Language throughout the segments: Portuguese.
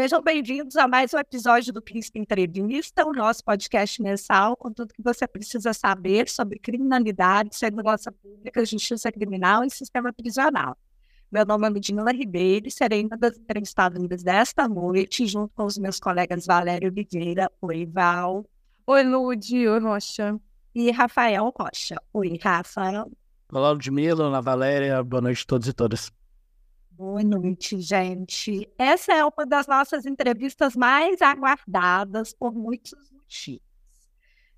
Sejam bem-vindos a mais um episódio do Crisp Entrevista, o nosso podcast mensal com tudo que você precisa saber sobre criminalidade, segurança pública, justiça criminal e sistema prisional. Meu nome é Ludmila Ribeiro e serei uma das entrevistadoras desta noite, junto com os meus colegas Valério Oliveira, oi Val. Oi Lud, oi Rocha. E Rafael Rocha. Oi, Rafa. Olá, Ludmila, olá, Valéria, boa noite a todos e todas. Boa noite, gente. Essa é uma das nossas entrevistas mais aguardadas por muitos motivos.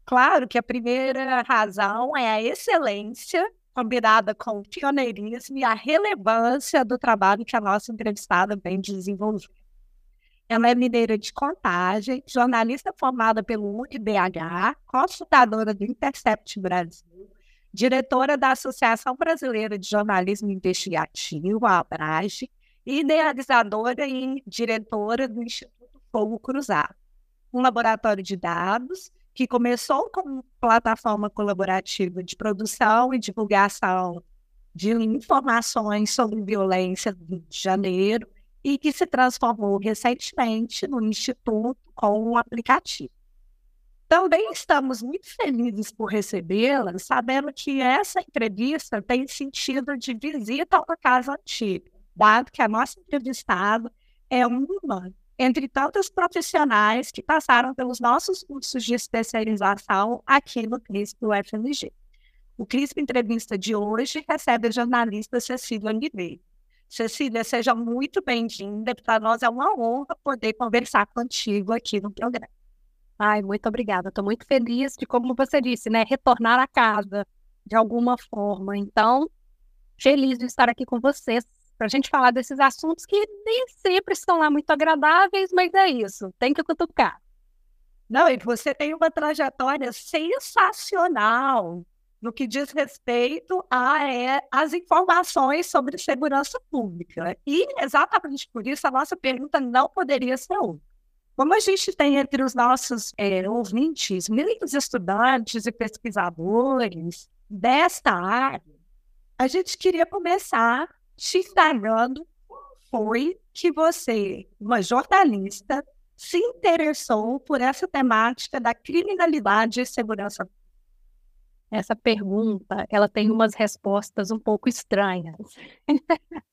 Claro que a primeira razão é a excelência combinada com o pioneirismo e a relevância do trabalho que a nossa entrevistada vem desenvolvendo. Ela é mineira de contagem, jornalista formada pelo UniBH, consultadora do Intercept Brasil, diretora da Associação Brasileira de Jornalismo Investigativo, a ABRAGE, e idealizadora e diretora do Instituto Fogo Cruzado, um laboratório de dados que começou como plataforma colaborativa de produção e divulgação de informações sobre violência do Rio de Janeiro e que se transformou recentemente no Instituto com um aplicativo. Também estamos muito felizes por recebê-la, sabendo que essa entrevista tem sentido de visita a uma casa antiga, dado que a nossa entrevistada é uma entre tantos profissionais que passaram pelos nossos cursos de especialização aqui no CRISP do FMG. O CRISP Entrevista de hoje recebe a jornalista Cecília Oliveira. Cecília, seja muito bem-vinda. Para nós é uma honra poder conversar contigo aqui no programa. Ai, muito obrigada. Estou muito feliz de, como você disse, né, retornar a casa de alguma forma. Então, feliz de estar aqui com vocês para a gente falar desses assuntos que nem sempre estão lá muito agradáveis, mas é isso, tem que cutucar. Não, e você tem uma trajetória sensacional no que diz respeito a é, informações sobre segurança pública. E exatamente por isso a nossa pergunta não poderia ser outra. Como a gente tem entre os nossos é, ouvintes muitos estudantes e pesquisadores desta área, a gente queria começar te indagando foi que você, uma jornalista, se interessou por essa temática da criminalidade e segurança essa pergunta, ela tem umas respostas um pouco estranhas.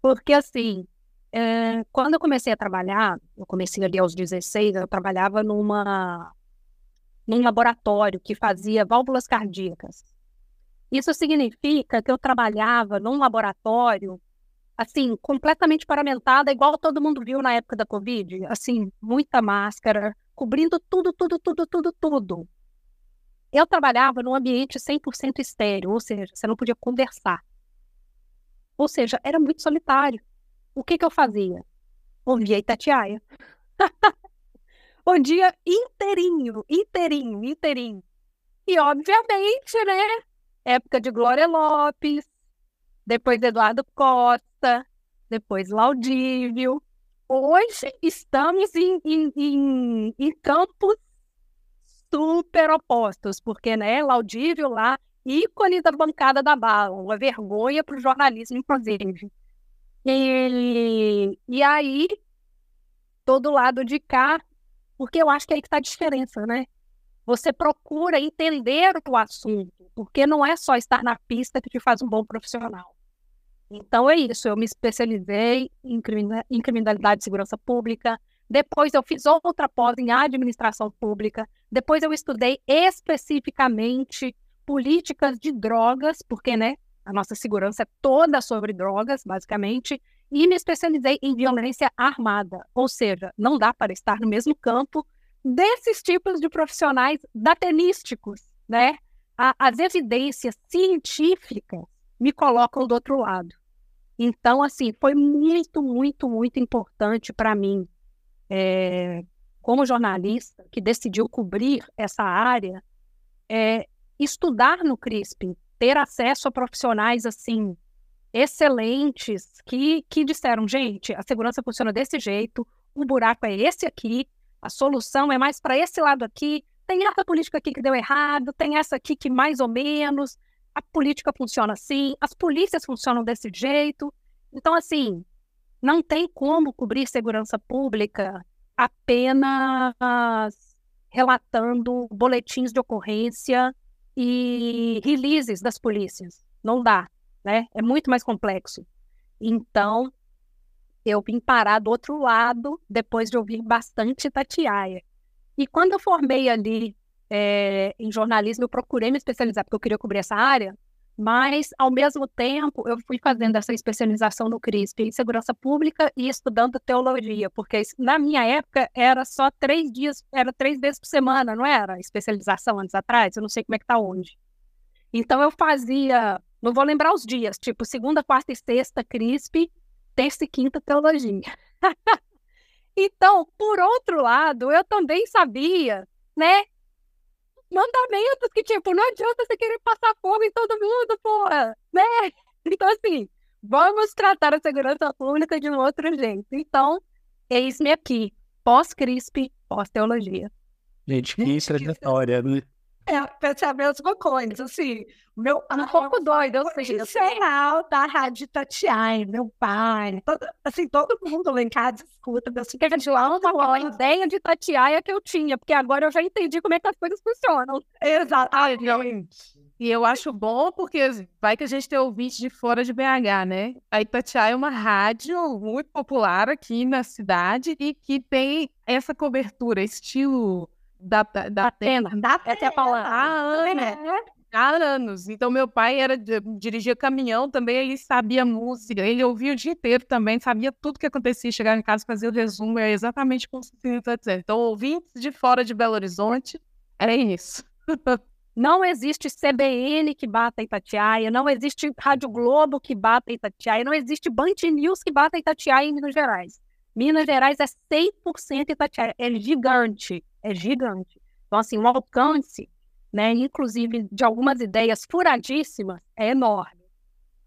Porque, assim, é, quando eu comecei a trabalhar, eu comecei ali aos 16, eu trabalhava numa, num laboratório que fazia válvulas cardíacas. Isso significa que eu trabalhava num laboratório, assim, completamente paramentada, igual todo mundo viu na época da Covid, assim, muita máscara, cobrindo tudo, tudo, tudo, tudo, tudo. Eu trabalhava num ambiente 100% estéreo, ou seja, você não podia conversar. Ou seja, era muito solitário. O que, que eu fazia? Ouvia Itatiaia. o dia inteirinho, inteirinho, inteirinho. E, obviamente, né, época de Glória Lopes, depois Eduardo Costa, depois Laudívio. Hoje estamos em, em, em, em campos super opostos, porque né, Laudívio lá, ícone da bancada da bala, uma vergonha para o jornalismo, inclusive. E, e aí, todo lado de cá, porque eu acho que é aí que está a diferença, né? Você procura entender o assunto, porque não é só estar na pista que te faz um bom profissional. Então é isso, eu me especializei em, em criminalidade e segurança pública, depois eu fiz outra pós em administração pública, depois eu estudei especificamente políticas de drogas, porque né, a nossa segurança é toda sobre drogas, basicamente, e me especializei em violência armada, ou seja, não dá para estar no mesmo campo desses tipos de profissionais datenísticos, né? As evidências científicas me colocam do outro lado. Então, assim, foi muito, muito, muito importante para mim, é, como jornalista que decidiu cobrir essa área, é, estudar no CRISP, ter acesso a profissionais assim excelentes que, que disseram, gente, a segurança funciona desse jeito, o buraco é esse aqui, a solução é mais para esse lado aqui. Tem essa política aqui que deu errado, tem essa aqui que mais ou menos. A política funciona assim, as polícias funcionam desse jeito. Então, assim, não tem como cobrir segurança pública apenas relatando boletins de ocorrência e releases das polícias. Não dá, né? É muito mais complexo. Então, eu vim parar do outro lado depois de ouvir bastante Tatiaia. E quando eu formei ali é, em jornalismo, eu procurei me especializar, porque eu queria cobrir essa área, mas, ao mesmo tempo, eu fui fazendo essa especialização no CRISP em segurança pública e estudando teologia, porque na minha época era só três dias, era três vezes por semana, não era? Especialização antes atrás, eu não sei como é que está hoje. Então, eu fazia, não vou lembrar os dias, tipo segunda, quarta e sexta, CRISP, terça e quinta, teologia. então, por outro lado, eu também sabia, né, mandamentos que, tipo, não adianta você querer passar fome em todo mundo, porra, né? Então, assim, vamos tratar a segurança pública de um outro jeito. Então, eis-me aqui, pós-CRISP, pós-teologia. Gente, que trajetória, né? É, pensei a mesma coisa, assim, meu um pouco doido, eu sei. Geral da Rádio Tatiai, meu pai, todo, assim, todo mundo lá em casa escuta. Assim, que a gente ama a ideia de Tatiaia que eu tinha, porque agora eu já entendi como é que as coisas funcionam. Exatamente. E eu acho bom porque vai que a gente tem ouvinte de fora de BH, né? A Itatiaia é uma rádio muito popular aqui na cidade e que tem essa cobertura, estilo da, da, da Atena. Da. Essa é a palavra. Há anos. Há anos. Então, meu pai era dirigia caminhão também, ele sabia música, ele ouvia o dia inteiro também, sabia tudo que acontecia, chegava em casa, fazia o resumo, é exatamente como está dizendo. Então, ouvintes de fora de Belo Horizonte, é isso. Não existe CBN que bata Itatiaia, não existe Rádio Globo que bata Itatiaia, não existe Band News que bata Itatiaia em Minas Gerais. Minas Gerais é 100% Itatiaia, é gigante é gigante. Então, assim, o alcance, né, inclusive de algumas ideias furadíssimas, é enorme.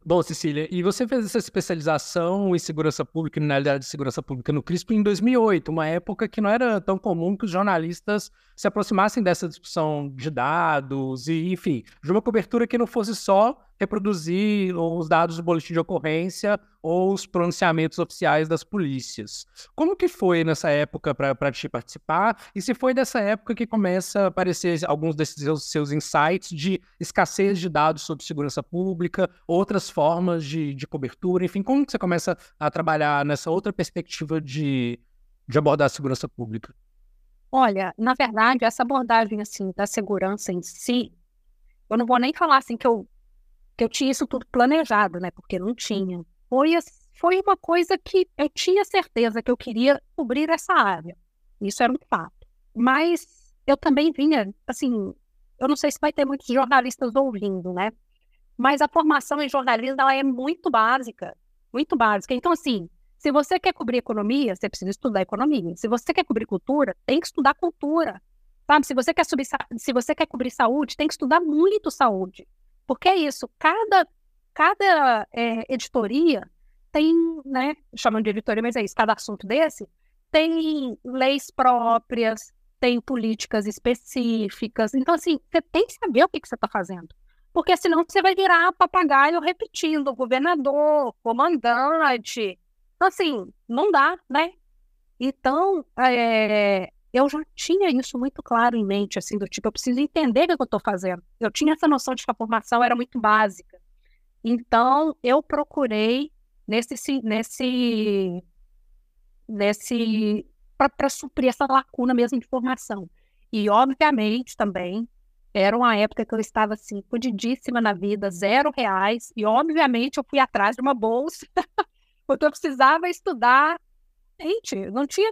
Bom, Cecília, e você fez essa especialização em segurança pública, na realidade de segurança pública no CRISP em 2008, uma época que não era tão comum que os jornalistas se aproximassem dessa discussão de dados e, enfim, de uma cobertura que não fosse só reproduzir os dados do boletim de ocorrência ou os pronunciamentos oficiais das polícias. Como que foi nessa época para te participar? E se foi dessa época que começa a aparecer alguns desses seus, seus insights de escassez de dados sobre segurança pública, outras formas de, de cobertura, enfim, como que você começa a trabalhar nessa outra perspectiva de, de abordar a segurança pública? Olha, na verdade, essa abordagem assim da segurança em si, eu não vou nem falar assim que eu que eu tinha isso tudo planejado, né? Porque não tinha. Foi, foi uma coisa que eu tinha certeza que eu queria cobrir essa área. Isso era um fato. Mas eu também vinha, assim, eu não sei se vai ter muitos jornalistas ouvindo, né? Mas a formação em jornalismo ela é muito básica, muito básica. Então, assim, se você quer cobrir economia, você precisa estudar economia. Se você quer cobrir cultura, tem que estudar cultura. Sabe? Se você quer subir, se você quer cobrir saúde, tem que estudar muito saúde. Porque é isso, cada, cada é, editoria tem, né, chamando de editoria, mas é isso, cada assunto desse tem leis próprias, tem políticas específicas. Então, assim, você tem que saber o que, que você está fazendo. Porque senão você vai virar papagaio repetindo, governador, comandante. Então, assim, não dá, né? Então, é, eu já tinha isso muito claro em mente, assim, do tipo, eu preciso entender o que eu estou fazendo. Eu tinha essa noção de que a formação era muito básica. Então, eu procurei nesse, nesse, nesse, para suprir essa lacuna mesmo de formação. E, obviamente, também, era uma época que eu estava, assim, fudidíssima na vida, zero reais, e, obviamente, eu fui atrás de uma bolsa, porque eu precisava estudar gente, não tinha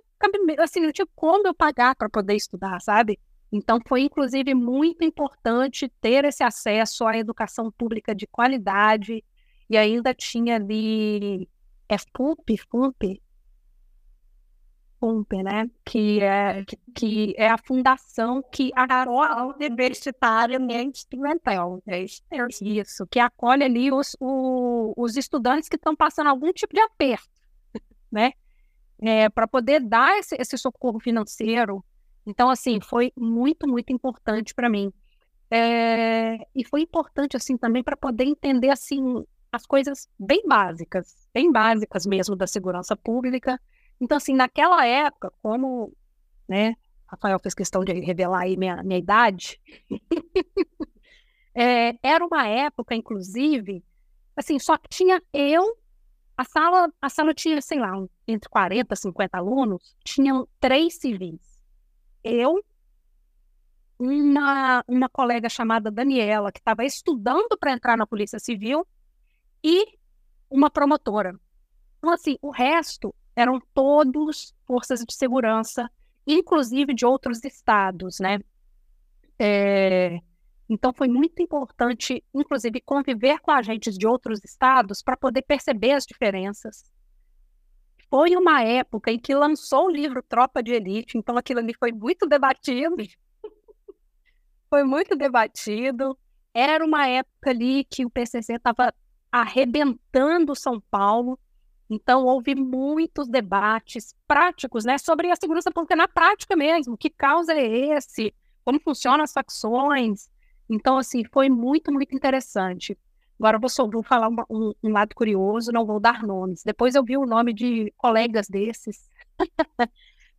assim, não tinha como eu pagar para poder estudar, sabe? Então foi inclusive muito importante ter esse acesso à educação pública de qualidade e ainda tinha ali é FUP, FUP, FUP, né? Que é, que, é a fundação que a universitária instrumental, é isso, que acolhe ali os, o, os estudantes que estão passando algum tipo de aperto, né? É, para poder dar esse, esse, socorro financeiro. Então, assim, foi muito, muito importante para mim. É, e foi importante, assim, também para poder entender, assim, as coisas bem básicas, bem básicas mesmo da segurança pública. Então, assim, naquela época, como, né, Rafael fez questão de revelar aí minha, minha idade, é, era uma época, inclusive, assim, só tinha eu, a sala, a sala tinha, sei lá, entre 40 e 50 alunos, tinham três civis. Eu, uma, uma colega chamada Daniela, que estava estudando para entrar na Polícia Civil, e uma promotora. Então, assim, o resto eram todos forças de segurança, inclusive de outros estados, né? É... Então, foi muito importante, inclusive, conviver com agentes de outros estados para poder perceber as diferenças. Foi uma época em que lançou o livro Tropa de Elite, então aquilo ali foi muito debatido. foi muito debatido. Era uma época ali que o PCC estava arrebentando São Paulo. Então, houve muitos debates práticos né, sobre a segurança pública na prática mesmo. Que causa é esse? Como funcionam as facções? Então, assim, foi muito, muito interessante. Agora, vou, só, vou falar uma, um, um, lado curioso, não vou dar nomes. Depois eu vi o nome de colegas desses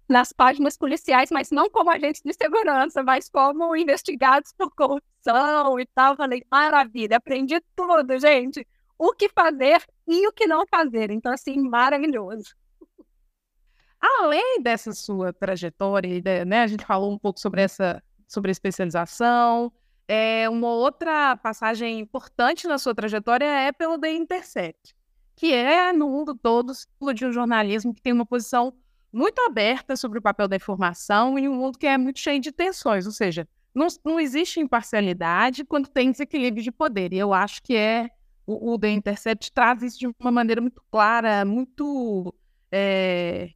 nas páginas policiais, mas não como agentes de segurança, mas como investigados por corrupção e tal. Falei, maravilha, aprendi tudo, gente o que fazer e o que não fazer. Então, assim, maravilhoso. Além dessa sua trajetória, né, a gente falou um pouco sobre essa sobre especialização. É, uma outra passagem importante na sua trajetória é pelo The Intercept, que é, no mundo todo, de um jornalismo que tem uma posição muito aberta sobre o papel da informação em um mundo que é muito cheio de tensões, ou seja, não, não existe imparcialidade quando tem desequilíbrio de poder. E eu acho que é o, o The Intercept traz isso de uma maneira muito clara, muito é,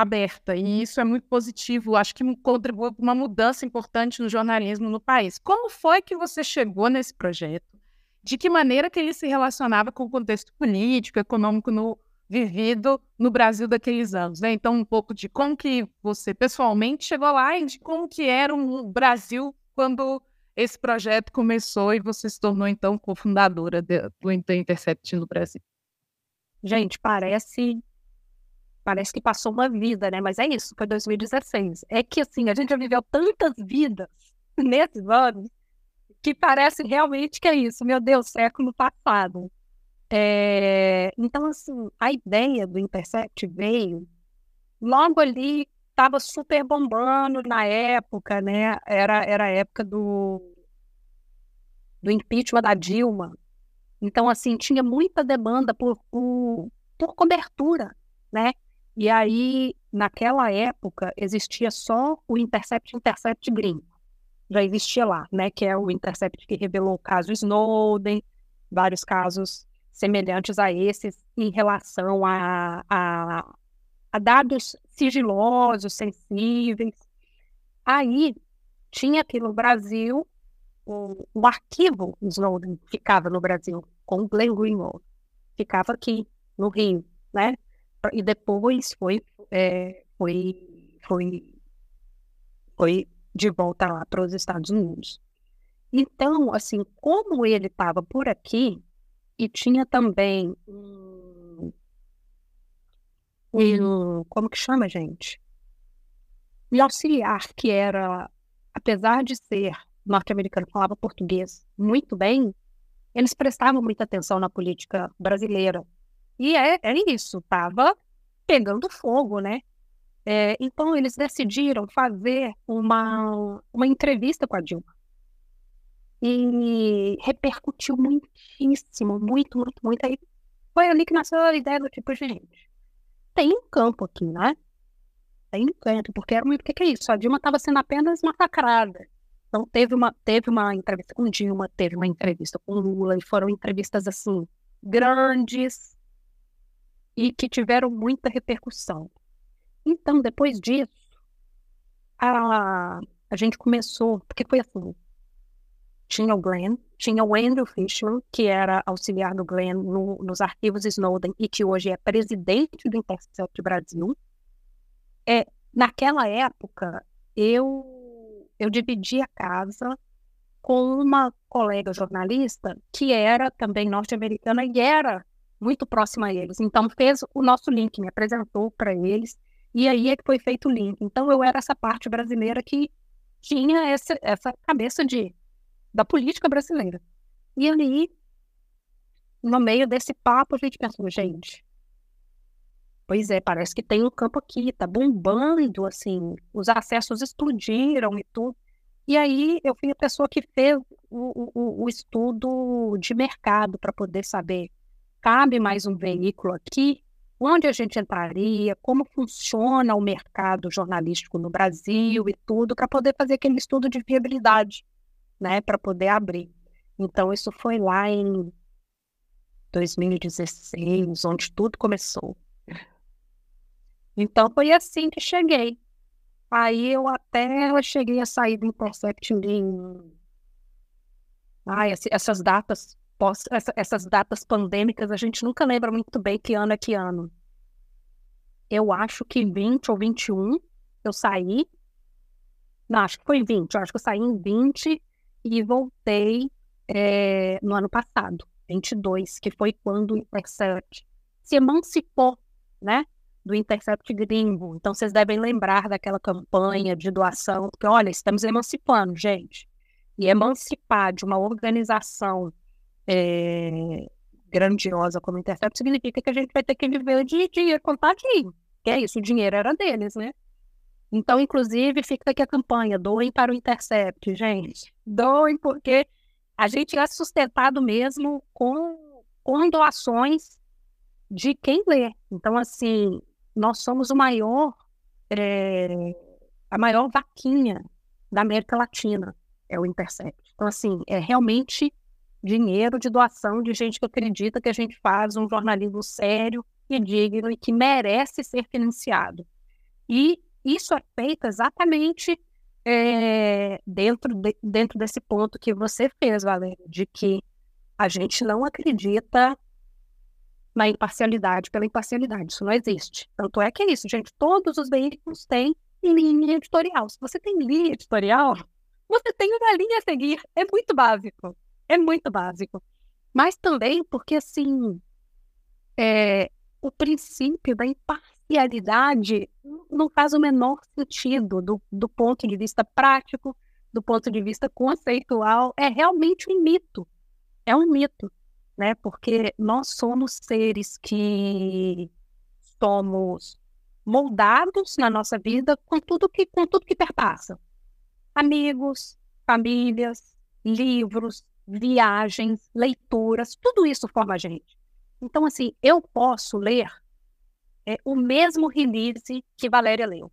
aberta, e isso é muito positivo. Acho que contribui para uma mudança importante no jornalismo no país. Como foi que você chegou nesse projeto? De que maneira que ele se relacionava com o contexto político, econômico no, vivido no Brasil daqueles anos, né? Então, um pouco de como que você pessoalmente chegou lá e de como que era o Brasil quando esse projeto começou e você se tornou, então, cofundadora do Intercept no Brasil. Gente, parece parece que passou uma vida, né? Mas é isso, foi 2016. É que, assim, a gente já viveu tantas vidas nesses anos que parece realmente que é isso. Meu Deus, século passado. É... Então, assim, a ideia do Intercept veio logo ali estava super bombando na época, né? Era, era a época do, do impeachment da Dilma. Então, assim, tinha muita demanda por, por, por cobertura, né? E aí, naquela época, existia só o Intercept Intercept gringo. Já existia lá, né? Que é o Intercept que revelou o caso Snowden, vários casos semelhantes a esses em relação a, a a dados sigilosos, sensíveis. Aí tinha aqui no Brasil o, o arquivo Snowden ficava no Brasil com o Glenn Greenwald, ficava aqui no Rio, né? E depois foi é, foi foi foi de volta lá para os Estados Unidos. Então, assim, como ele estava por aqui e tinha também um o, como que chama, gente? O auxiliar, que era, apesar de ser norte-americano, falava português muito bem, eles prestavam muita atenção na política brasileira. E é, é isso, estava pegando fogo, né? É, então, eles decidiram fazer uma, uma entrevista com a Dilma. E repercutiu muitíssimo, muito, muito, muito. Aí foi ali que nasceu a ideia do tipo, gente, tem um campo aqui, né? Tem um campo, porque era o que, que é isso? A Dilma estava sendo apenas massacrada. Então teve uma, teve uma entrevista com Dilma, teve uma entrevista com Lula, e foram entrevistas assim, grandes e que tiveram muita repercussão. Então, depois disso, a, a gente começou, porque foi assim, tinha o Glenn, tinha o Andrew Fishman, que era auxiliar do Glenn no, nos arquivos Snowden e que hoje é presidente do Intercept Brasil. É, naquela época, eu, eu dividi a casa com uma colega jornalista que era também norte-americana e era muito próxima a eles. Então, fez o nosso link, me apresentou para eles, e aí é que foi feito o link. Então, eu era essa parte brasileira que tinha essa, essa cabeça de, da política brasileira. E ali, no meio desse papo, a gente pensou, gente, pois é, parece que tem um campo aqui, tá bombando, assim, os acessos explodiram e tudo. E aí eu fui a pessoa que fez o, o, o estudo de mercado para poder saber, cabe mais um veículo aqui? Onde a gente entraria? Como funciona o mercado jornalístico no Brasil e tudo, para poder fazer aquele estudo de viabilidade, né, para poder abrir. Então, isso foi lá em 2016, onde tudo começou. Então, foi assim que cheguei. Aí eu até cheguei a sair do Intercept em. Ai, essas datas, pós, essas datas pandêmicas, a gente nunca lembra muito bem que ano é que ano. Eu acho que 20 ou 21 eu saí. Não, acho que foi 20. Eu acho que eu saí em 20 e voltei é, no ano passado, 22, que foi quando o Intercept se emancipou, né? do Intercept gringo. Então, vocês devem lembrar daquela campanha de doação, porque, olha, estamos emancipando, gente. E emancipar de uma organização é, grandiosa como Intercept significa que a gente vai ter que viver de dinheiro contadinho. Que é isso, o dinheiro era deles, né? Então, inclusive, fica aqui a campanha, doem para o Intercept, gente. Doem, porque a gente é sustentado mesmo com, com doações de quem lê. Então, assim, nós somos o maior, é, a maior vaquinha da América Latina, é o Intercept. Então, assim, é realmente dinheiro de doação de gente que acredita que a gente faz um jornalismo sério e digno e que merece ser financiado. E isso é feito exatamente é, dentro, de, dentro desse ponto que você fez, Valéria, de que a gente não acredita na imparcialidade pela imparcialidade. Isso não existe. Tanto é que é isso, gente. Todos os veículos têm linha editorial. Se você tem linha editorial, você tem uma linha a seguir. É muito básico. É muito básico. Mas também porque, assim, é, o princípio da imparcialidade não faz o menor sentido do, do ponto de vista prático, do ponto de vista conceitual. É realmente um mito. É um mito né? Porque nós somos seres que somos moldados na nossa vida com tudo que com tudo que perpassa. Amigos, famílias, livros, viagens, leituras, tudo isso forma a gente. Então, assim, eu posso ler é, o mesmo release que Valéria leu.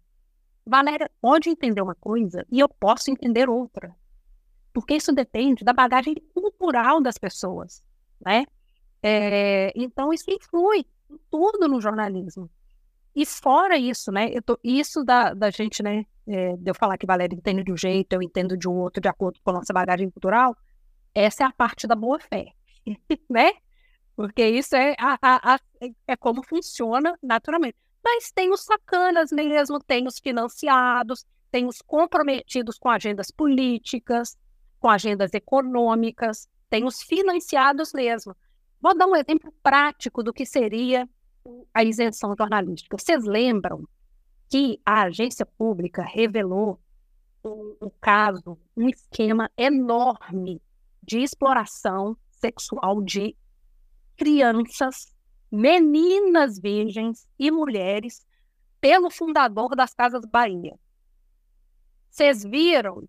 Valéria pode entender uma coisa e eu posso entender outra. Porque isso depende da bagagem cultural das pessoas né? É, então, isso influi em tudo no jornalismo. E fora isso, né? Tô, isso da, da gente, né? É, de eu falar que Valéria entende de um jeito, eu entendo de um outro, de acordo com a nossa bagagem cultural, essa é a parte da boa-fé, né? Porque isso é, a, a, a, é como funciona naturalmente. Mas tem os sacanas mesmo, tem os financiados, tem os comprometidos com agendas políticas, com agendas econômicas, tem os financiados mesmo. Vou dar um exemplo prático do que seria a isenção jornalística. Vocês lembram que a agência pública revelou um, um caso, um esquema enorme de exploração sexual de crianças, meninas virgens e mulheres pelo fundador das Casas Bahia. Vocês viram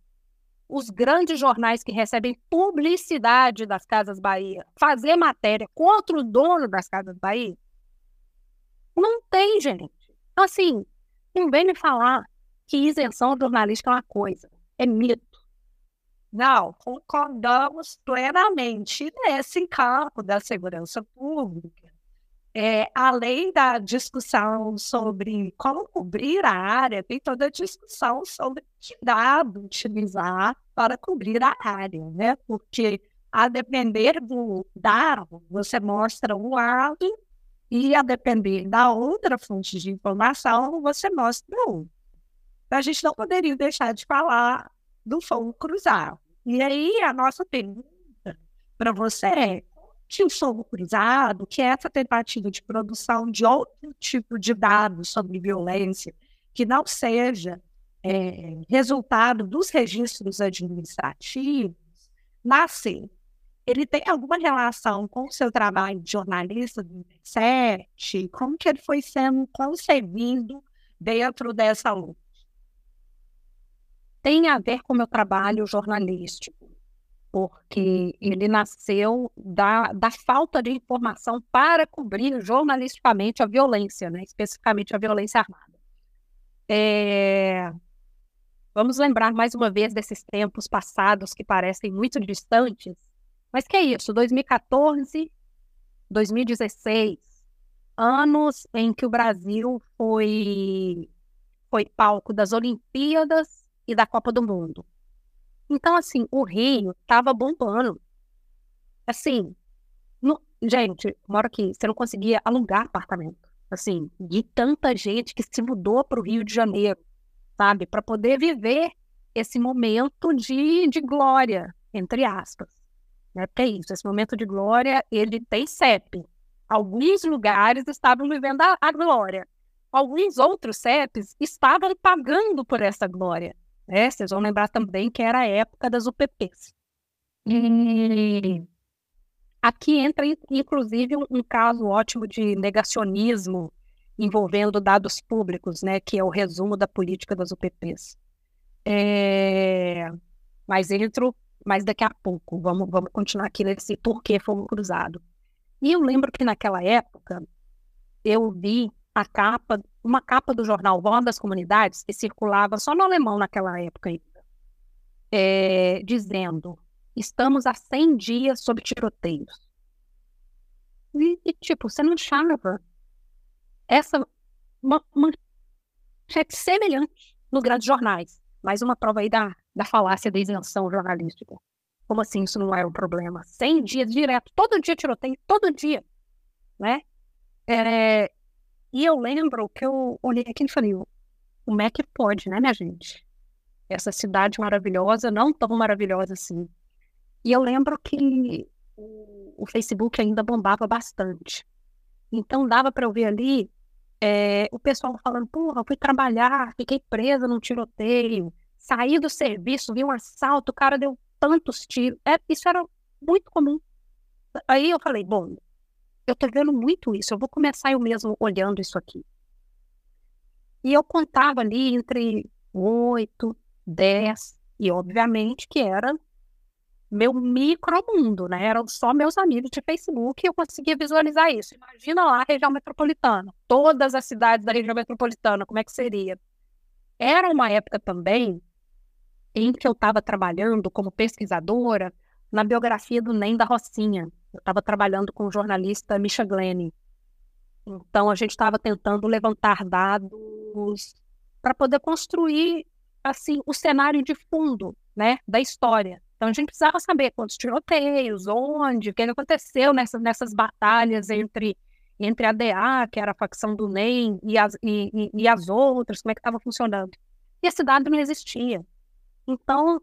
os grandes jornais que recebem publicidade das Casas Bahia fazer matéria contra o dono das Casas Bahia? Não tem, gente. Assim, não vem me falar que isenção jornalística é uma coisa. É mito. Não, concordamos plenamente nesse campo da segurança pública. É, além da discussão sobre como cobrir a área, tem toda a discussão sobre que dado utilizar para cobrir a área, né? Porque a depender do dado, você mostra um lado e a depender da outra fonte de informação, você mostra outro. Então, a gente não poderia deixar de falar do fogo cruzado. E aí, a nossa pergunta para você é: o fogo cruzado, que é essa tentativa de produção de outro tipo de dados sobre violência, que não seja é, resultado dos registros administrativos, nasceu. Ele tem alguma relação com o seu trabalho de jornalista do Intercept? Como que ele foi sendo concebido dentro dessa luta? Tem a ver com o meu trabalho jornalístico porque ele nasceu da, da falta de informação para cobrir jornalisticamente a violência, né? especificamente a violência armada. É... Vamos lembrar mais uma vez desses tempos passados que parecem muito distantes, mas que é isso, 2014, 2016, anos em que o Brasil foi, foi palco das Olimpíadas e da Copa do Mundo. Então, assim, o Rio tava bombando. Assim, no... gente, moro aqui, você não conseguia alugar apartamento. Assim, de tanta gente que se mudou para o Rio de Janeiro, sabe? Para poder viver esse momento de, de glória, entre aspas. Né? Porque é isso, esse momento de glória, ele tem CEP. Alguns lugares estavam vivendo a, a glória. Alguns outros CEPs estavam pagando por essa glória. Né? Vocês vão lembrar também que era a época das UPPs. E aqui entra, inclusive, um, caso ótimo de negacionismo envolvendo dados públicos, né, que é o resumo da política das UPPs. É... Mas entro mais daqui a pouco. Vamos, vamos continuar aqui nesse porquê fogo cruzado. E eu lembro que naquela época eu vi a capa, uma capa do jornal Voz das Comunidades, que circulava só no alemão naquela época ainda, é, dizendo: estamos há 100 dias sob tiroteios. E, e, tipo, você não achava essa uma, uma semelhante nos grandes jornais. Mais uma prova aí da, da falácia da isenção jornalística. Como assim isso não era um problema? 100 dias direto, todo dia tiroteio, todo dia, né? É, e eu lembro que eu olhei aqui e falei, como é que pode, né, minha gente? Essa cidade maravilhosa, não tão maravilhosa assim. E eu lembro que o Facebook ainda bombava bastante. Então dava para eu ver ali é, o pessoal falando, porra, fui trabalhar, fiquei presa num tiroteio, saí do serviço, vi um assalto, o cara deu tantos tiros. É, isso era muito comum. Aí eu falei, bom, eu tô vendo muito isso, eu vou começar eu mesmo olhando isso aqui. E eu contava ali entre oito, dez, e obviamente que era meu micromundo, né? Eram só meus amigos de Facebook e eu conseguia visualizar isso. Imagina lá a região metropolitana, todas as cidades da região metropolitana, como é que seria? Era uma época também em que eu estava trabalhando como pesquisadora na biografia do Nem da Rocinha, eu estava trabalhando com o jornalista Misha Glenn. Então, a gente estava tentando levantar dados para poder construir assim o cenário de fundo né, da história. Então, a gente precisava saber quantos tiroteios, onde, o que aconteceu nessas, nessas batalhas entre, entre a DA, que era a facção do NEM, e as, e, e, e as outras, como é que estava funcionando. E esse dado não existia. Então,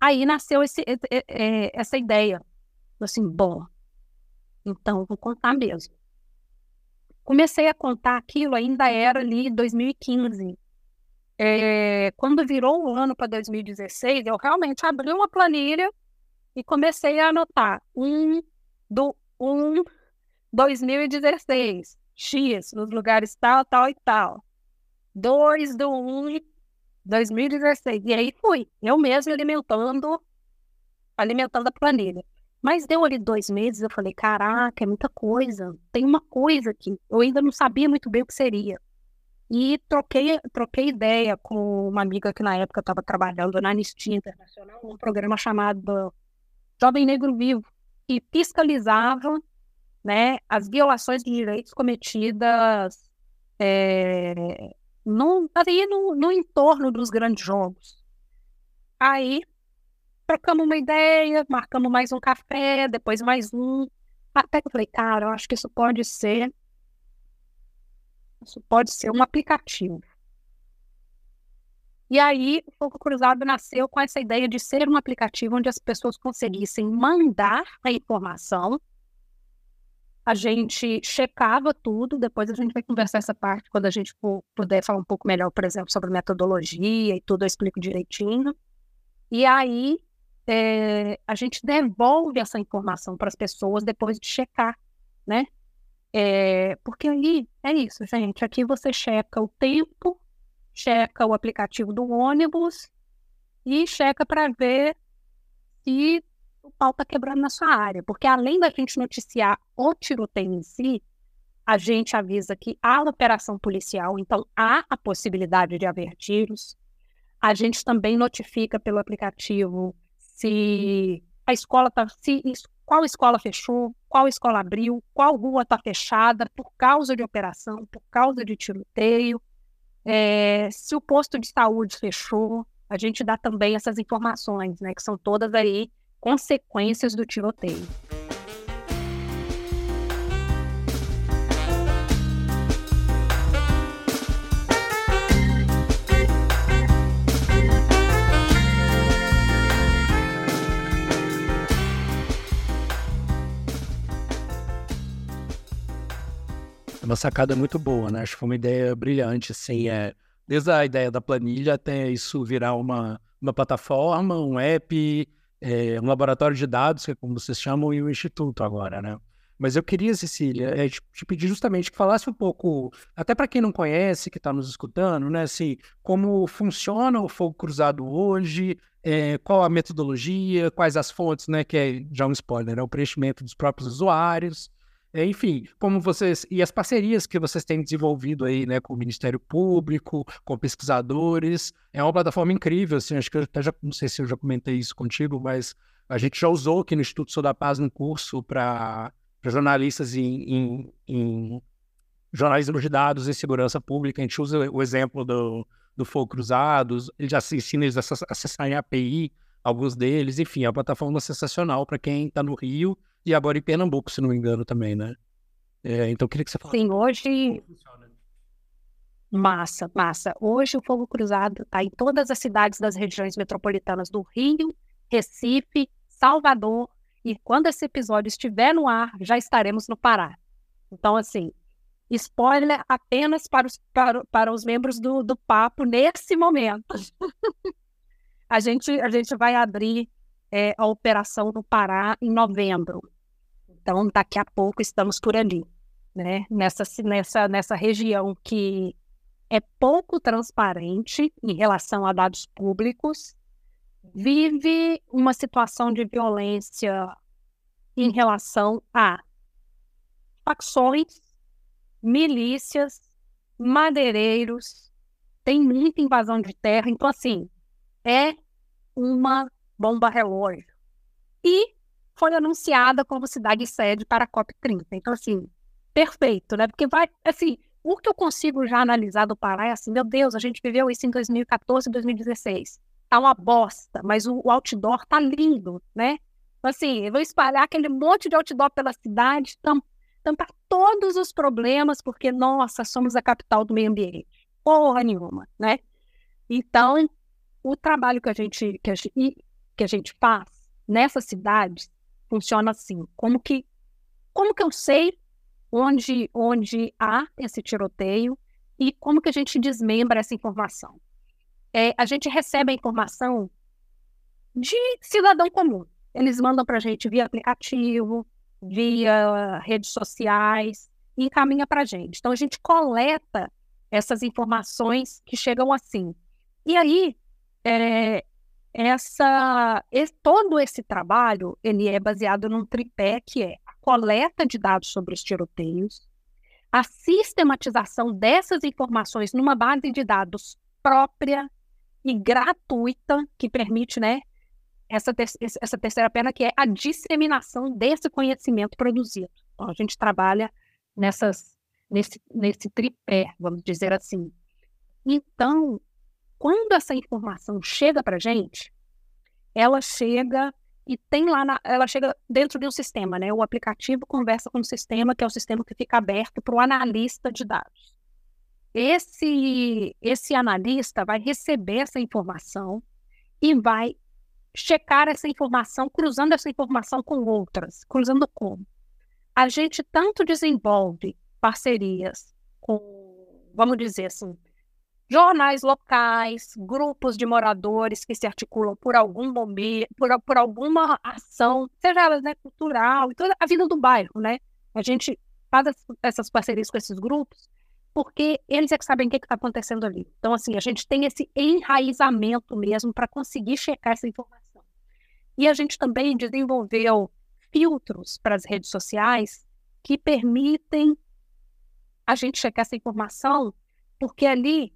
aí nasceu esse, essa ideia assim, bom, então vou contar mesmo. Comecei a contar aquilo, ainda era ali 2015. É, quando virou o ano para 2016, eu realmente abri uma planilha e comecei a anotar um do um 2016, X, nos lugares tal, tal e tal. 2 do 1 2016. E aí fui, eu mesmo alimentando, alimentando a planilha. Mas deu ali dois meses, eu falei, caraca, é muita coisa. Tem uma coisa aqui. Eu ainda não sabia muito bem o que seria. E troquei, troquei ideia com uma amiga que na época estava trabalhando na Anistia Internacional, um programa chamado Jovem Negro Vivo, que fiscalizava né, as violações de direitos cometidas é, no, ali no, no entorno dos grandes jogos. Aí trocamos uma ideia, marcamos mais um café, depois mais um. Até que eu falei, cara, eu acho que isso pode ser. Isso pode ser um aplicativo. E aí, o Fogo Cruzado nasceu com essa ideia de ser um aplicativo onde as pessoas conseguissem mandar a informação. A gente checava tudo, depois a gente vai conversar essa parte quando a gente puder falar um pouco melhor, por exemplo, sobre metodologia e tudo, eu explico direitinho. E aí, é, a gente devolve essa informação para as pessoas depois de checar, né? É, porque aí é isso, gente. Aqui você checa o tempo checa o aplicativo do ônibus e checa para ver se o pau está quebrando na sua área. Porque além da gente noticiar o tiroteio em si, a gente avisa que há operação policial, então há a possibilidade de haver tiros. A gente também notifica pelo aplicativo se a escola está. Se, qual escola fechou, qual escola abriu, qual rua está fechada por causa de operação, por causa de tiroteio. É, se o posto de saúde fechou, a gente dá também essas informações, né, que são todas aí consequências do tiroteio. Uma sacada muito boa, né? Acho que foi uma ideia brilhante, assim, é, desde a ideia da planilha até isso virar uma, uma plataforma, um app, é, um laboratório de dados, que é como vocês chamam, e o um instituto agora, né? Mas eu queria, Cecília, é, te, pedir justamente que falasse um pouco, até para quem não conhece, que está nos escutando, né, assim, como funciona o fogo cruzado hoje, é, qual a metodologia, quais as fontes, né, que é já um spoiler, é o preenchimento dos próprios usuários, enfim, como vocês e as parcerias que vocês têm desenvolvido aí, né, com o Ministério Público, com pesquisadores, é uma plataforma incrível, assim, acho que eu até já, não sei se eu já comentei isso contigo, mas a gente já usou aqui no Instituto Sou da Paz um curso para jornalistas em, em, em, jornalismo de dados e segurança pública, a gente usa o exemplo do, do Fogo Cruzados, ele já se ensina eles a acessarem a API, alguns deles, enfim, é uma plataforma sensacional para quem está no Rio e agora em Pernambuco, se não me engano, também, né? É, então, queria que você falasse. Sim, hoje. Massa, massa. Hoje o Fogo Cruzado está em todas as cidades das regiões metropolitanas do Rio, Recife, Salvador, e quando esse episódio estiver no ar, já estaremos no Pará. Então, assim, spoiler apenas para os, para, para os membros do, do papo nesse momento. a, gente, a gente vai abrir é, a operação no Pará em novembro. Então, daqui a pouco estamos por ali, né? Nessa, nessa, nessa região que é pouco transparente em relação a dados públicos, vive uma situação de violência em relação a facções, milícias, madeireiros, tem muita invasão de terra. Então, assim, é uma bomba relógio. E foi anunciada como cidade sede para a COP30. Então, assim, perfeito, né? Porque vai, assim, o que eu consigo já analisar do Pará é assim, meu Deus, a gente viveu isso em 2014 e 2016. Tá uma bosta, mas o, o outdoor tá lindo, né? Então, assim, eu vou espalhar aquele monte de outdoor pela cidade, tampar todos os problemas, porque, nossa, somos a capital do meio ambiente. Porra nenhuma, né? Então, o trabalho que a gente, que a gente que a gente faz nessas cidades funciona assim. Como que, como que eu sei onde, onde há esse tiroteio e como que a gente desmembra essa informação? É, a gente recebe a informação de cidadão comum. Eles mandam para a gente via aplicativo, via redes sociais, e encaminha para a gente. Então, a gente coleta essas informações que chegam assim. E aí, é, essa, esse, todo esse trabalho ele é baseado num tripé que é a coleta de dados sobre os tiroteios, a sistematização dessas informações numa base de dados própria e gratuita que permite, né, essa, ter essa terceira perna que é a disseminação desse conhecimento produzido. Então, a gente trabalha nessas, nesse, nesse tripé, vamos dizer assim. Então, quando essa informação chega para a gente, ela chega e tem lá, na, ela chega dentro de um sistema, né? O aplicativo conversa com o sistema, que é o sistema que fica aberto para o analista de dados. esse, esse analista vai receber essa informação e vai checar essa informação, cruzando essa informação com outras. Cruzando como? A gente tanto desenvolve parcerias com, vamos dizer assim, jornais locais, grupos de moradores que se articulam por algum momento, por, por alguma ação, seja ela né, cultural, toda a vida do bairro, né? A gente faz essas parcerias com esses grupos porque eles é que sabem o que está acontecendo ali. Então, assim, a gente tem esse enraizamento mesmo para conseguir checar essa informação. E a gente também desenvolveu filtros para as redes sociais que permitem a gente checar essa informação, porque ali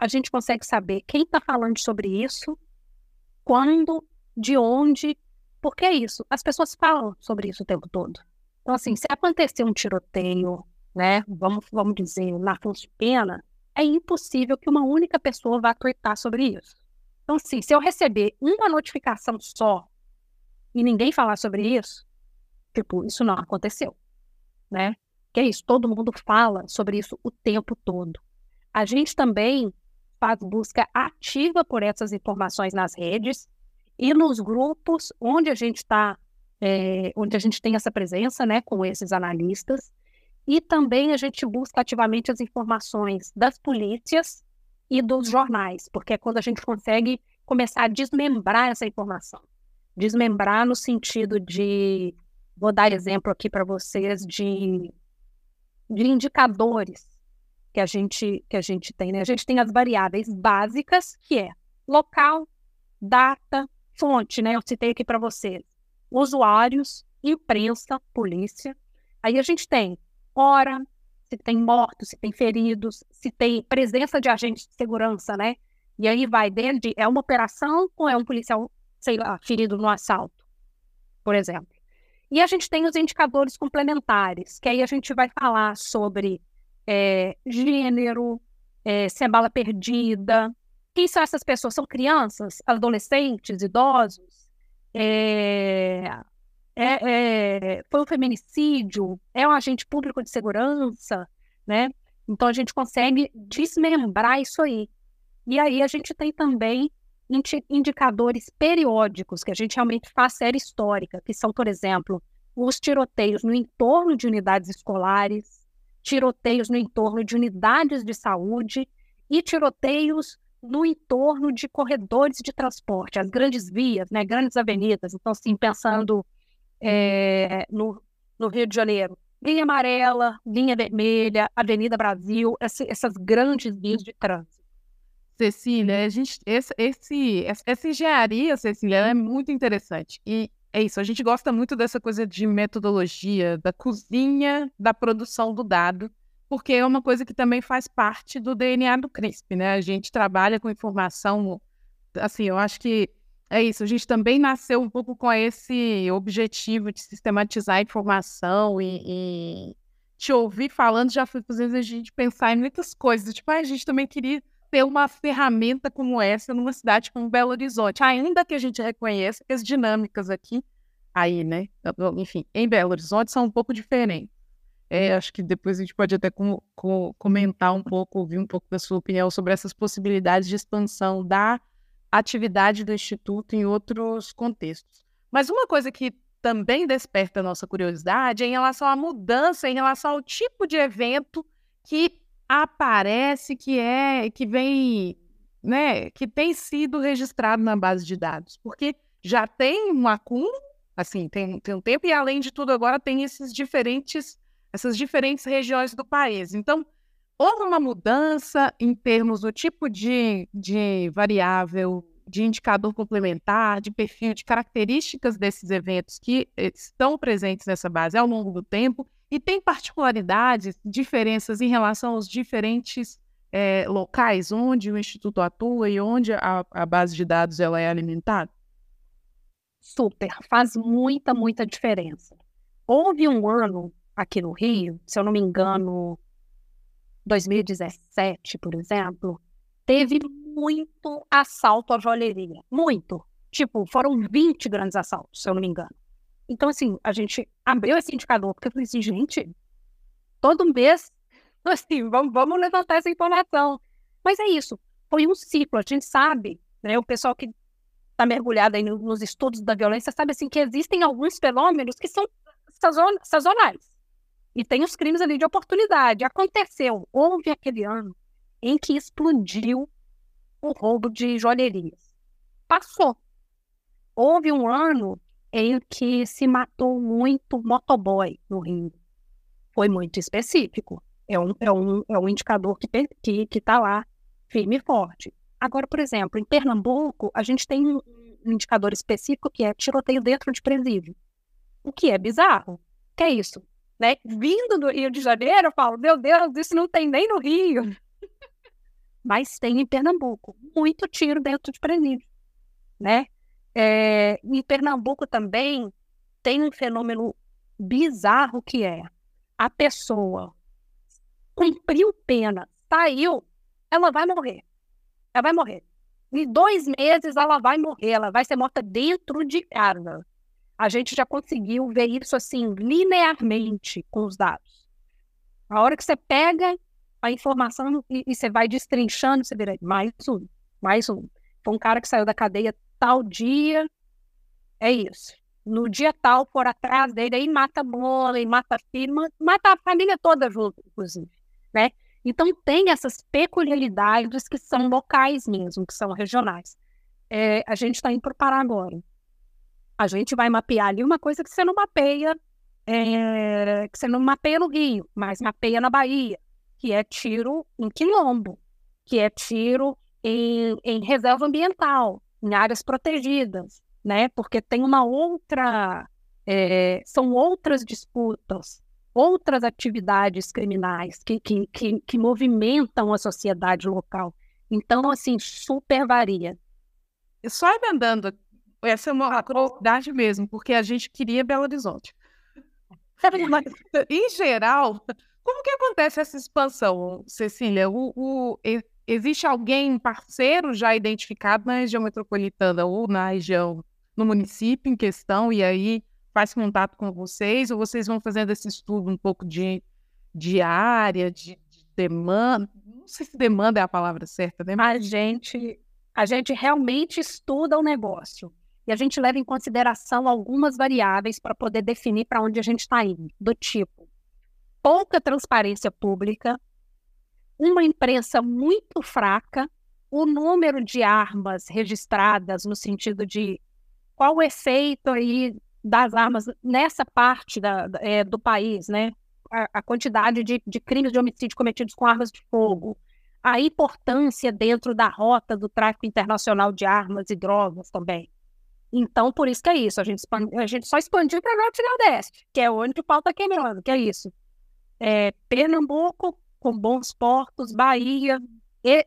a gente consegue saber quem está falando sobre isso, quando, de onde, porque é isso. As pessoas falam sobre isso o tempo todo. Então, assim, se acontecer um tiroteio, né, vamos, vamos dizer, na Afonso Pena, é impossível que uma única pessoa vá tweetar sobre isso. Então, assim, se eu receber uma notificação só e ninguém falar sobre isso, tipo, isso não aconteceu, né? Que é isso, todo mundo fala sobre isso o tempo todo. A gente também faz busca ativa por essas informações nas redes e nos grupos onde a gente está, é, onde a gente tem essa presença, né, com esses analistas. E também a gente busca ativamente as informações das polícias e dos jornais, porque é quando a gente consegue começar a desmembrar essa informação. Desmembrar no sentido de, vou dar exemplo aqui para vocês, de, de indicadores que a gente que a gente tem, né? A gente tem as variáveis básicas, que é local, data, fonte, né? Eu citei aqui para vocês. Usuários, imprensa, polícia. Aí a gente tem hora, se tem mortos, se tem feridos, se tem presença de agentes de segurança, né? E aí vai desde é uma operação ou é um policial, sei lá, ferido no assalto, por exemplo. E a gente tem os indicadores complementares, que aí a gente vai falar sobre é, gênero, é, é bala perdida. Quem são essas pessoas? São crianças, adolescentes, idosos? É, é, é, foi um feminicídio? É um agente público de segurança? Né? Então a gente consegue desmembrar isso aí. E aí a gente tem também indicadores periódicos, que a gente realmente faz série histórica, que são, por exemplo, os tiroteios no entorno de unidades escolares, tiroteios no entorno de unidades de saúde e tiroteios no entorno de corredores de transporte, as grandes vias, né, grandes avenidas. Então, assim, pensando é, no, no Rio de Janeiro, linha amarela, linha vermelha, Avenida Brasil, esse, essas grandes vias de trânsito. Cecília, a gente, esse, esse, essa engenharia, Cecília, é muito interessante. E é isso, a gente gosta muito dessa coisa de metodologia, da cozinha da produção do dado, porque é uma coisa que também faz parte do DNA do CRISP, né? A gente trabalha com informação, assim, eu acho que é isso, a gente também nasceu um pouco com esse objetivo de sistematizar a informação e, e te ouvir falando já fez a gente pensar em muitas coisas, tipo, ah, a gente também queria ter uma ferramenta como essa numa cidade como Belo Horizonte, ainda que a gente reconheça que as dinâmicas aqui, aí, né, enfim, em Belo Horizonte são um pouco diferentes. É, acho que depois a gente pode até com, com, comentar um pouco, ouvir um pouco da sua opinião sobre essas possibilidades de expansão da atividade do Instituto em outros contextos. Mas uma coisa que também desperta a nossa curiosidade é em relação à mudança, em relação ao tipo de evento que aparece que é que vem, né, que tem sido registrado na base de dados, porque já tem um acúmulo, assim, tem, tem um tempo e além de tudo agora tem esses diferentes essas diferentes regiões do país. Então, houve uma mudança em termos do tipo de, de variável, de indicador complementar, de perfil, de características desses eventos que estão presentes nessa base ao longo do tempo e tem particularidades, diferenças em relação aos diferentes é, locais onde o Instituto atua e onde a, a base de dados ela é alimentada? Super, faz muita, muita diferença. Houve um ano aqui no Rio, se eu não me engano, 2017, por exemplo, teve muito assalto à joalheria. Muito. Tipo, foram 20 grandes assaltos, se eu não me engano. Então, assim, a gente abriu esse indicador, porque eu falei assim, gente, todo mês assim, vamos, vamos levantar essa informação. Mas é isso, foi um ciclo, a gente sabe, né? O pessoal que está mergulhado aí nos estudos da violência sabe assim que existem alguns fenômenos que são sazonais. E tem os crimes ali de oportunidade. Aconteceu, houve aquele ano em que explodiu o roubo de joalherias. Passou. Houve um ano em que se matou muito motoboy no Rio. Foi muito específico. É um, é um, é um indicador que está que, que tá lá firme e forte. Agora, por exemplo, em Pernambuco, a gente tem um indicador específico que é tiroteio dentro de presídio. O que é bizarro. Que é isso? Né? Vindo do Rio de Janeiro, eu falo, meu Deus, isso não tem nem no Rio. Mas tem em Pernambuco. Muito tiro dentro de presídio. Né? É, em Pernambuco também tem um fenômeno bizarro que é a pessoa cumpriu pena, saiu, ela vai morrer. Ela vai morrer. Em dois meses ela vai morrer, ela vai ser morta dentro de casa. A gente já conseguiu ver isso assim linearmente com os dados. A hora que você pega a informação e, e você vai destrinchando, você vira mais um, mais um. Foi um cara que saiu da cadeia tal dia, é isso. No dia tal, for atrás dele, aí mata a mãe, mata a filha, mata a família toda junto, inclusive, né? Então, tem essas peculiaridades que são locais mesmo, que são regionais. É, a gente está indo para o Pará agora. A gente vai mapear ali uma coisa que você não mapeia, é, que você não mapeia no Rio, mas mapeia na Bahia, que é tiro em quilombo, que é tiro em, em reserva ambiental, em áreas protegidas, né? Porque tem uma outra, é, são outras disputas outras atividades criminais que, que, que, que movimentam a sociedade local. Então, assim, super varia. Só emendando, essa é uma curiosidade mesmo, porque a gente queria Belo Horizonte. em geral, como que acontece essa expansão, Cecília? O, o, existe alguém parceiro já identificado na região metropolitana ou na região, no município em questão, e aí faz contato com vocês, ou vocês vão fazendo esse estudo um pouco de, de área, de, de demanda? Não sei se demanda é a palavra certa, né? A gente, a gente realmente estuda o negócio. E a gente leva em consideração algumas variáveis para poder definir para onde a gente está indo, do tipo pouca transparência pública, uma imprensa muito fraca, o número de armas registradas no sentido de qual o efeito aí das armas nessa parte da, é, do país, né? A, a quantidade de, de, crimes de homicídio cometidos com armas de fogo, a importância dentro da rota do tráfico internacional de armas e drogas também. Então, por isso que é isso. A gente, a gente só expandiu para Norte e Nordeste, que é onde o pau está queimando, que é isso. É, Pernambuco, com bons portos, Bahia, e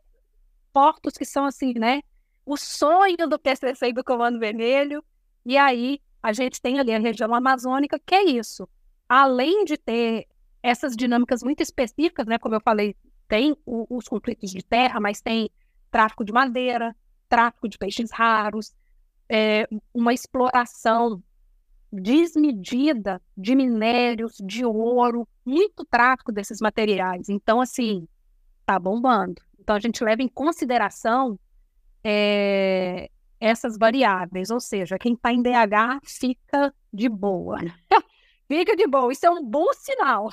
portos que são assim, né? O sonho do PCC e do Comando Vermelho. E aí, a gente tem ali a região amazônica, que é isso. Além de ter essas dinâmicas muito específicas, né, como eu falei, tem o, os conflitos de terra, mas tem tráfico de madeira, tráfico de peixes raros, é, uma exploração desmedida de minérios, de ouro, muito tráfico desses materiais. Então, assim, tá bombando. Então, a gente leva em consideração é, essas variáveis, ou seja, quem está em DH fica de boa. fica de boa, isso é um bom sinal.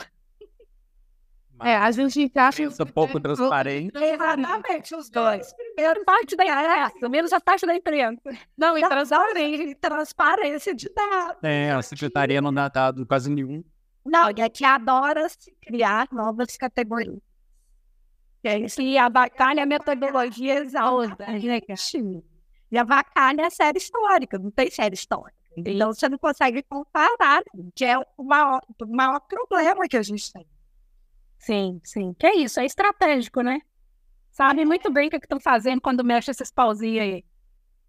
É, a gente acha. Pensa pouco transparente. Exatamente, os dois. Primeiro, parte da imprensa, menos a taxa da imprensa. Não, e transparência, transparência de dados. É, a secretaria não dá dado quase nenhum. Não, e aqui adora se criar novas categorias. E a bacana é a metodologia exausta. E a vacalha é série histórica, não tem série histórica. Então você não consegue comparar, que é o maior, o maior problema que a gente tem. Sim, sim. Que é isso, é estratégico, né? Sabe muito bem o que estão fazendo quando mexe esses pauzinhos aí.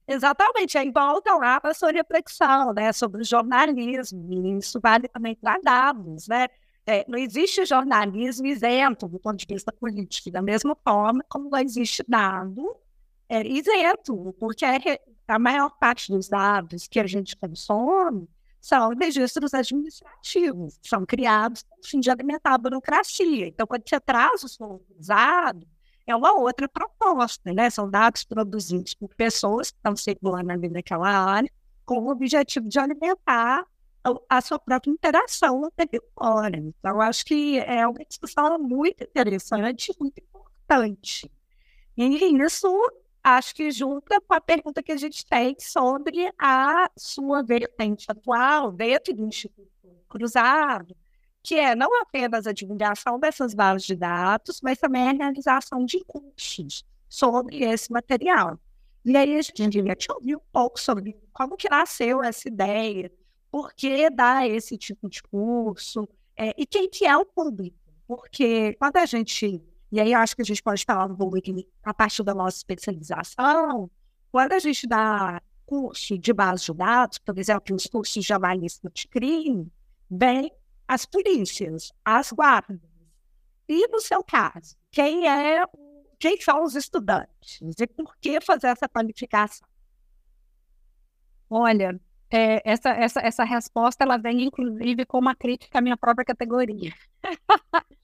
Exatamente, é igual lá para a sua reflexão, né, sobre o jornalismo, isso vale também para dados, né? É, não existe jornalismo isento do ponto de vista político, da mesma forma como não existe dado é, isento, porque a maior parte dos dados que a gente consome são registros administrativos, são criados com o fim de alimentar a burocracia. Então, quando você traz o fogo cruzado, é uma outra proposta, né? São dados produzidos por pessoas que estão circulando ali naquela área, com o objetivo de alimentar a sua própria interação no território. Então, acho que é uma discussão muito interessante, muito importante. E isso acho que junta com a pergunta que a gente tem sobre a sua vertente atual dentro do Instituto Cruzado, que é não apenas a divulgação dessas bases de dados, mas também a realização de cursos sobre esse material. E aí a gente queria te ouvir um pouco sobre como que nasceu essa ideia, por que dar esse tipo de curso, é, e quem que é o público. Porque quando a gente e aí acho que a gente pode falar um pouco a partir da nossa especialização. Quando a gente dá curso de base de dados, por exemplo, os cursos de análise de crime, vem as polícias, as guardas. E no seu caso, quem é quem são os estudantes e por que fazer essa qualificação? Olha, é, essa, essa, essa resposta ela vem inclusive com uma crítica à minha própria categoria.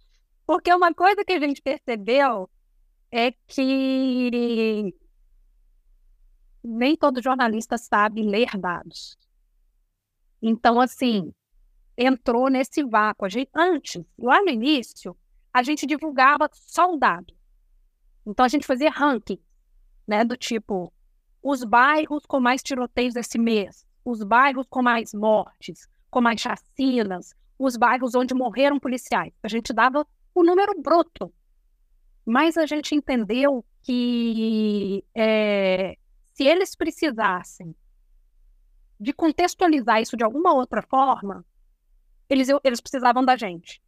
Porque uma coisa que a gente percebeu é que nem todo jornalista sabe ler dados. Então, assim, entrou nesse vácuo. A gente, antes, lá no início, a gente divulgava só o dado. Então, a gente fazia ranking, né? Do tipo, os bairros com mais tiroteios esse mês, os bairros com mais mortes, com mais chacinas, os bairros onde morreram policiais. A gente dava o número bruto. Mas a gente entendeu que é, se eles precisassem de contextualizar isso de alguma outra forma, eles, eles precisavam da gente.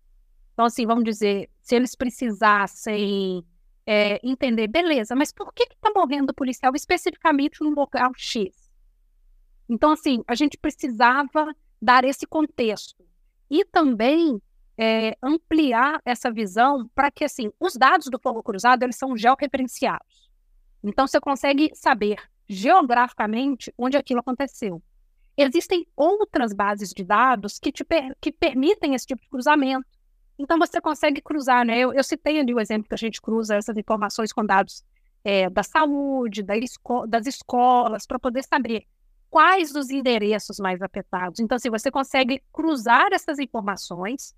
Então, assim, vamos dizer, se eles precisassem é, entender, beleza, mas por que está morrendo o policial especificamente no local X? Então, assim, a gente precisava dar esse contexto. E também é, ampliar essa visão para que, assim, os dados do fogo cruzado, eles são georreferenciados. Então, você consegue saber geograficamente onde aquilo aconteceu. Existem outras bases de dados que, te per que permitem esse tipo de cruzamento. Então, você consegue cruzar, né? Eu, eu citei ali o exemplo que a gente cruza essas informações com dados é, da saúde, da esco das escolas, para poder saber quais os endereços mais afetados. Então, assim, você consegue cruzar essas informações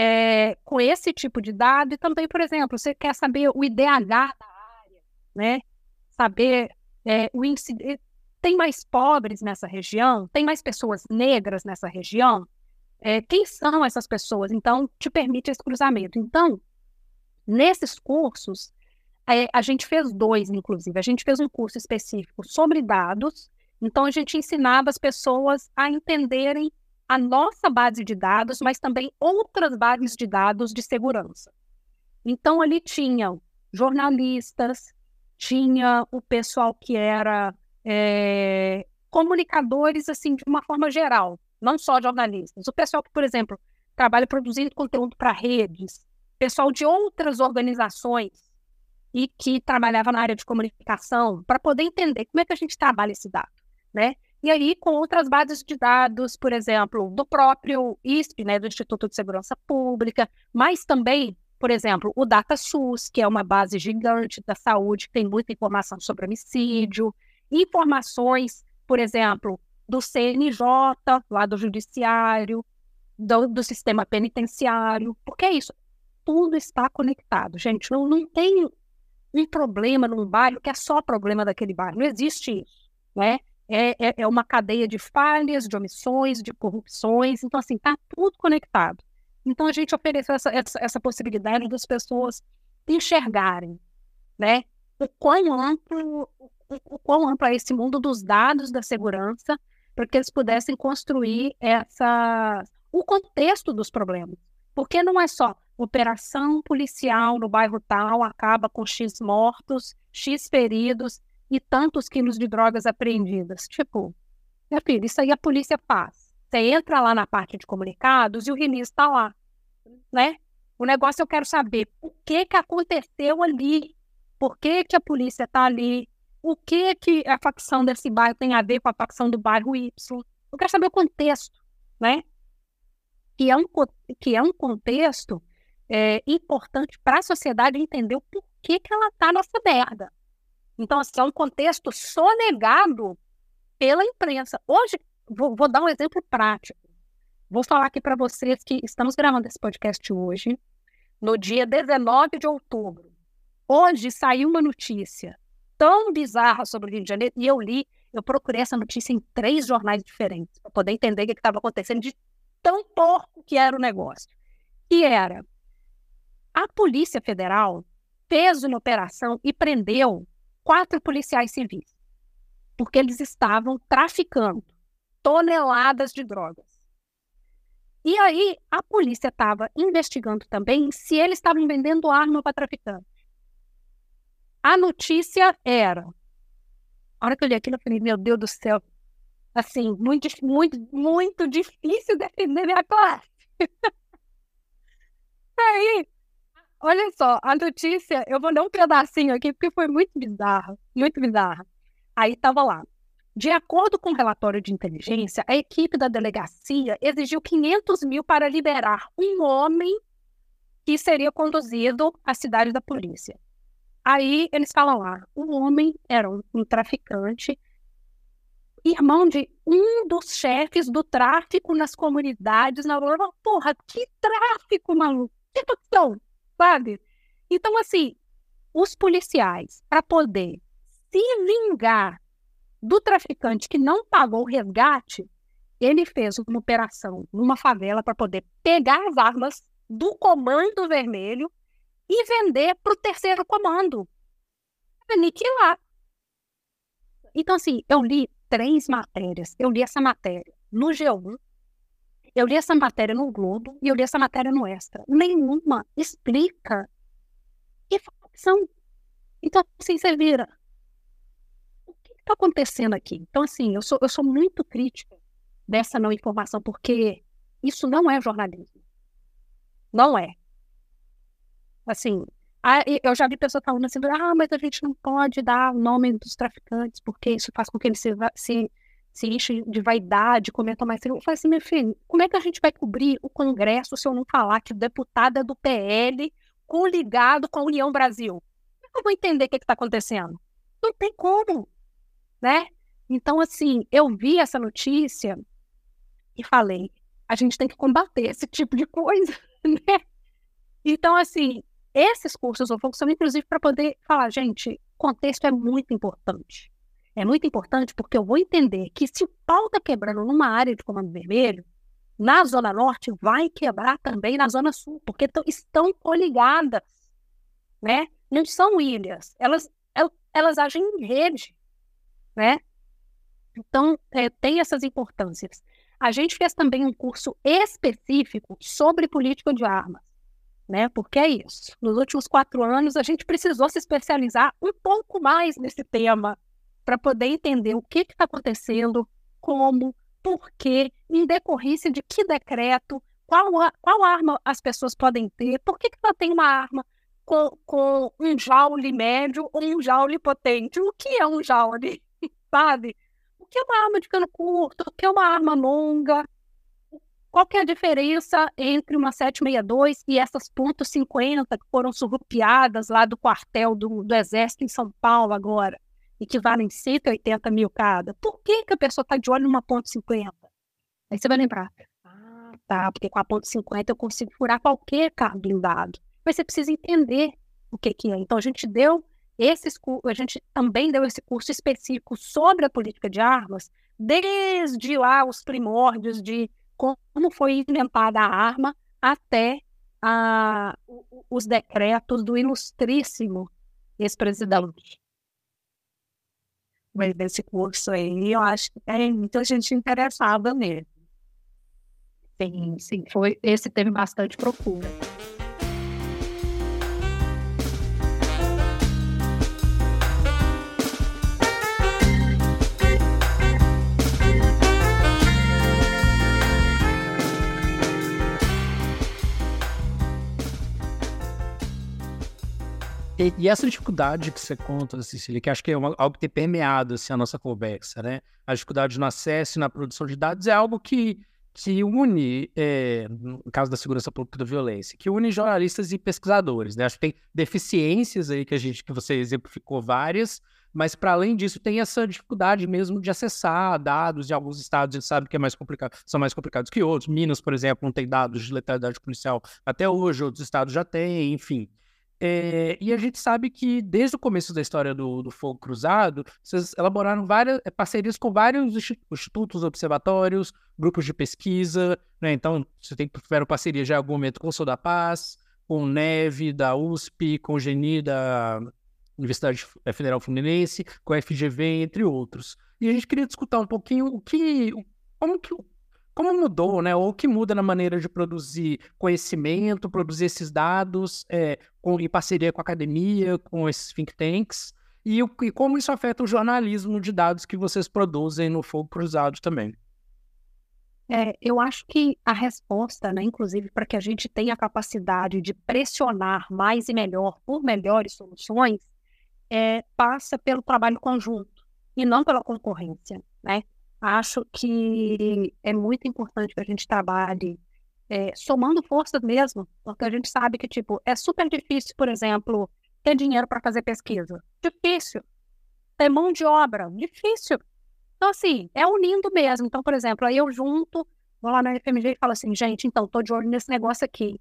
é, com esse tipo de dado. E também, por exemplo, você quer saber o IDH da área, né? Saber é, o índice. Tem mais pobres nessa região? Tem mais pessoas negras nessa região? É, quem são essas pessoas? Então, te permite esse cruzamento. Então, nesses cursos, é, a gente fez dois, inclusive. A gente fez um curso específico sobre dados. Então, a gente ensinava as pessoas a entenderem a nossa base de dados, mas também outras bases de dados de segurança. Então, ali tinham jornalistas, tinha o pessoal que era é, comunicadores, assim, de uma forma geral, não só jornalistas. O pessoal que, por exemplo, trabalha produzindo conteúdo para redes, pessoal de outras organizações e que trabalhava na área de comunicação, para poder entender como é que a gente trabalha esse dado, né? E aí, com outras bases de dados, por exemplo, do próprio ISP, né, do Instituto de Segurança Pública, mas também, por exemplo, o DataSUS, que é uma base gigante da saúde, que tem muita informação sobre homicídio, informações, por exemplo, do CNJ, lá do Judiciário, do, do sistema penitenciário, porque é isso, tudo está conectado, gente. Não, não tem um problema num bairro que é só problema daquele bairro, não existe isso, né? É, é, é uma cadeia de falhas, de omissões, de corrupções. Então, assim, está tudo conectado. Então, a gente ofereceu essa, essa, essa possibilidade das pessoas enxergarem, né? O quão amplo, o, quão amplo é esse mundo dos dados da segurança, para que eles pudessem construir essa, o contexto dos problemas. Porque não é só operação policial no bairro tal acaba com X mortos, X feridos, e tantos quilos de drogas apreendidas. Tipo, meu filho, isso aí a polícia faz. Você entra lá na parte de comunicados e o release está lá, né? O negócio eu quero saber o que que aconteceu ali, por que que a polícia está ali, o que que a facção desse bairro tem a ver com a facção do bairro Y. Eu quero saber o contexto, né? Que é um, que é um contexto é, importante para a sociedade entender o porquê que ela está nessa merda. Então, assim, é um contexto sonegado pela imprensa. Hoje, vou, vou dar um exemplo prático. Vou falar aqui para vocês que estamos gravando esse podcast hoje, no dia 19 de outubro. Hoje saiu uma notícia tão bizarra sobre o Rio de Janeiro, e eu li, eu procurei essa notícia em três jornais diferentes, para poder entender o que estava acontecendo, de tão porco que era o negócio. Que era, a Polícia Federal fez uma operação e prendeu quatro policiais civis, porque eles estavam traficando toneladas de drogas. E aí a polícia estava investigando também se eles estavam vendendo arma para traficantes. A notícia era. A hora que eu li aquilo, eu falei, meu Deus do céu. Assim, muito, muito, muito difícil defender minha classe. Aí, olha só, a notícia, eu vou dar um pedacinho aqui, porque foi muito bizarra, muito bizarra. Aí estava lá. De acordo com o relatório de inteligência, a equipe da delegacia exigiu 500 mil para liberar um homem que seria conduzido à cidade da polícia. Aí eles falam lá, o homem era um, um traficante, irmão de um dos chefes do tráfico nas comunidades na Aurora. Porra, que tráfico, maluco! Que questão, sabe? Então, assim, os policiais, para poder se vingar do traficante que não pagou o resgate, ele fez uma operação numa favela para poder pegar as armas do Comando Vermelho e vender para o terceiro comando. Aniquilar. Então, assim, eu li três matérias. Eu li essa matéria no G1, eu li essa matéria no Globo e eu li essa matéria no Extra. Nenhuma explica que são. Então, assim, você vira está acontecendo aqui? Então, assim, eu sou, eu sou muito crítica dessa não informação, porque isso não é jornalismo. Não é. Assim, eu já vi pessoas falando assim, ah, mas a gente não pode dar o nome dos traficantes, porque isso faz com que eles se, se, se enchem de vaidade, cometam mais... Eu falei assim, meu filho, como é que a gente vai cobrir o Congresso se eu não falar que é do PL coligado com a União Brasil? Como é que eu vou entender o que está acontecendo? Não tem como né? Então, assim, eu vi essa notícia e falei, a gente tem que combater esse tipo de coisa, né? Então, assim, esses cursos ou são inclusive para poder falar, gente, contexto é muito importante. É muito importante porque eu vou entender que se o pau está quebrando numa área de comando vermelho, na Zona Norte vai quebrar também na Zona Sul, porque estão coligadas, né? Não são ilhas, elas, elas agem em rede né? Então, é, tem essas importâncias. A gente fez também um curso específico sobre política de armas, né? Porque é isso. Nos últimos quatro anos, a gente precisou se especializar um pouco mais nesse tema para poder entender o que está acontecendo, como, por quê, em decorrência de que decreto, qual, qual arma as pessoas podem ter, por que, que ela tem uma arma com, com um joule médio ou um joule potente. O que é um joule? sabe? O que é uma arma de cano curto? O que é uma arma longa? Qual que é a diferença entre uma 762 e essas pontos .50 que foram surrupiadas lá do quartel do, do Exército em São Paulo agora e que valem 180 mil cada? Por que, que a pessoa está de olho numa ponto .50? Aí você vai lembrar, ah, tá, porque com a ponto .50 eu consigo furar qualquer carro blindado. Mas você precisa entender o que, que é. Então a gente deu esses, a gente também deu esse curso específico sobre a política de armas, desde lá os primórdios de como foi inventada a arma até a, os decretos do ilustríssimo ex-presidente. Mas desse curso aí, eu acho que tem muita gente interessada nele. Sim, sim, foi, esse teve bastante procura. E, e, essa dificuldade que você conta, Cecília, que acho que é uma, algo que tem permeado assim, a nossa conversa, né? A dificuldade no acesso e na produção de dados é algo que, que une, é, no caso da segurança pública da violência, que une jornalistas e pesquisadores, né? Acho que tem deficiências aí que a gente, que você exemplificou várias, mas para além disso tem essa dificuldade mesmo de acessar dados de alguns estados, a gente sabe que é mais complicado, são mais complicados que outros. Minas, por exemplo, não tem dados de letalidade policial até hoje, outros estados já têm, enfim. É, e a gente sabe que desde o começo da história do, do Fogo Cruzado, vocês elaboraram várias é, parcerias com vários institutos, observatórios, grupos de pesquisa, né? Então, você tem, tiveram parceria já em algum momento com o Sou da Paz, com o Neve da USP, com o Geni da Universidade Federal Fluminense, com a FGV, entre outros. E a gente queria discutir um pouquinho o que, como que como mudou, né? Ou o que muda na maneira de produzir conhecimento, produzir esses dados é, com, em parceria com a academia, com esses think tanks, e, o, e como isso afeta o jornalismo de dados que vocês produzem no Fogo Cruzado também. É, eu acho que a resposta, né, inclusive, para que a gente tenha a capacidade de pressionar mais e melhor por melhores soluções, é, passa pelo trabalho conjunto e não pela concorrência, né? Acho que é muito importante que a gente trabalhe é, somando forças mesmo, porque a gente sabe que, tipo, é super difícil, por exemplo, ter dinheiro para fazer pesquisa. Difícil. Ter mão de obra. Difícil. Então, assim, é unindo mesmo. Então, por exemplo, aí eu junto, vou lá na FMG e falo assim, gente, então, tô de olho nesse negócio aqui.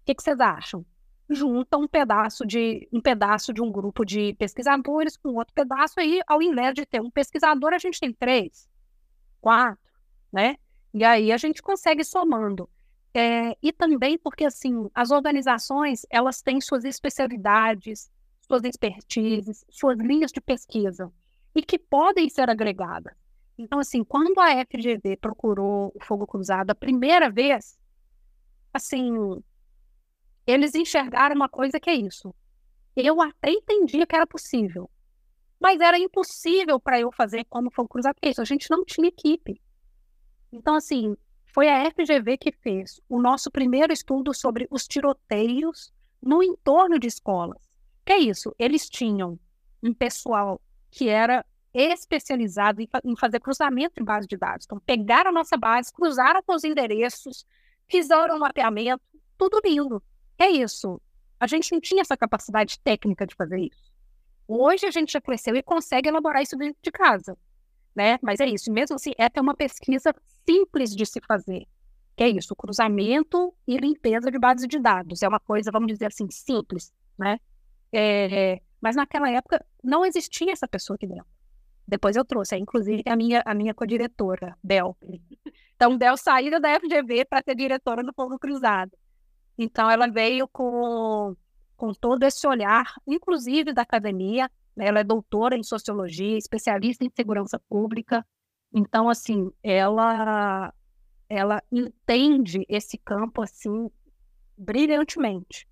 O que, que vocês acham? Junta um pedaço de um pedaço de um grupo de pesquisadores com outro pedaço aí, ao invés de ter um pesquisador, a gente tem três quatro, né? E aí a gente consegue somando. É, e também porque, assim, as organizações, elas têm suas especialidades, suas expertises, suas linhas de pesquisa, e que podem ser agregadas. Então, assim, quando a FGV procurou o Fogo Cruzado a primeira vez, assim, eles enxergaram uma coisa que é isso. Eu até entendia que era possível, mas era impossível para eu fazer como cruzado, porque isso, a gente não tinha equipe. Então, assim, foi a FGV que fez o nosso primeiro estudo sobre os tiroteios no entorno de escolas. Que é isso? Eles tinham um pessoal que era especializado em, fazer cruzamento em base de dados. Então, pegaram a nossa base, cruzaram com os endereços, fizeram um mapeamento, tudo lindo. É isso. A gente não tinha essa capacidade técnica de fazer isso. Hoje a gente já cresceu e consegue elaborar isso dentro de casa, né? Mas é isso, mesmo assim, é até uma pesquisa simples de se fazer, que é isso, cruzamento e limpeza de bases de dados. É uma coisa, vamos dizer assim, simples, né? É, mas naquela época não existia essa pessoa aqui dentro. Depois eu trouxe, inclusive, a minha, a minha co-diretora, Bel. Então, Bel saiu da FGV para ser diretora do Fogo Cruzado. Então, ela veio com com todo esse olhar, inclusive da academia. Né? Ela é doutora em sociologia, especialista em segurança pública. Então, assim, ela ela entende esse campo assim brilhantemente.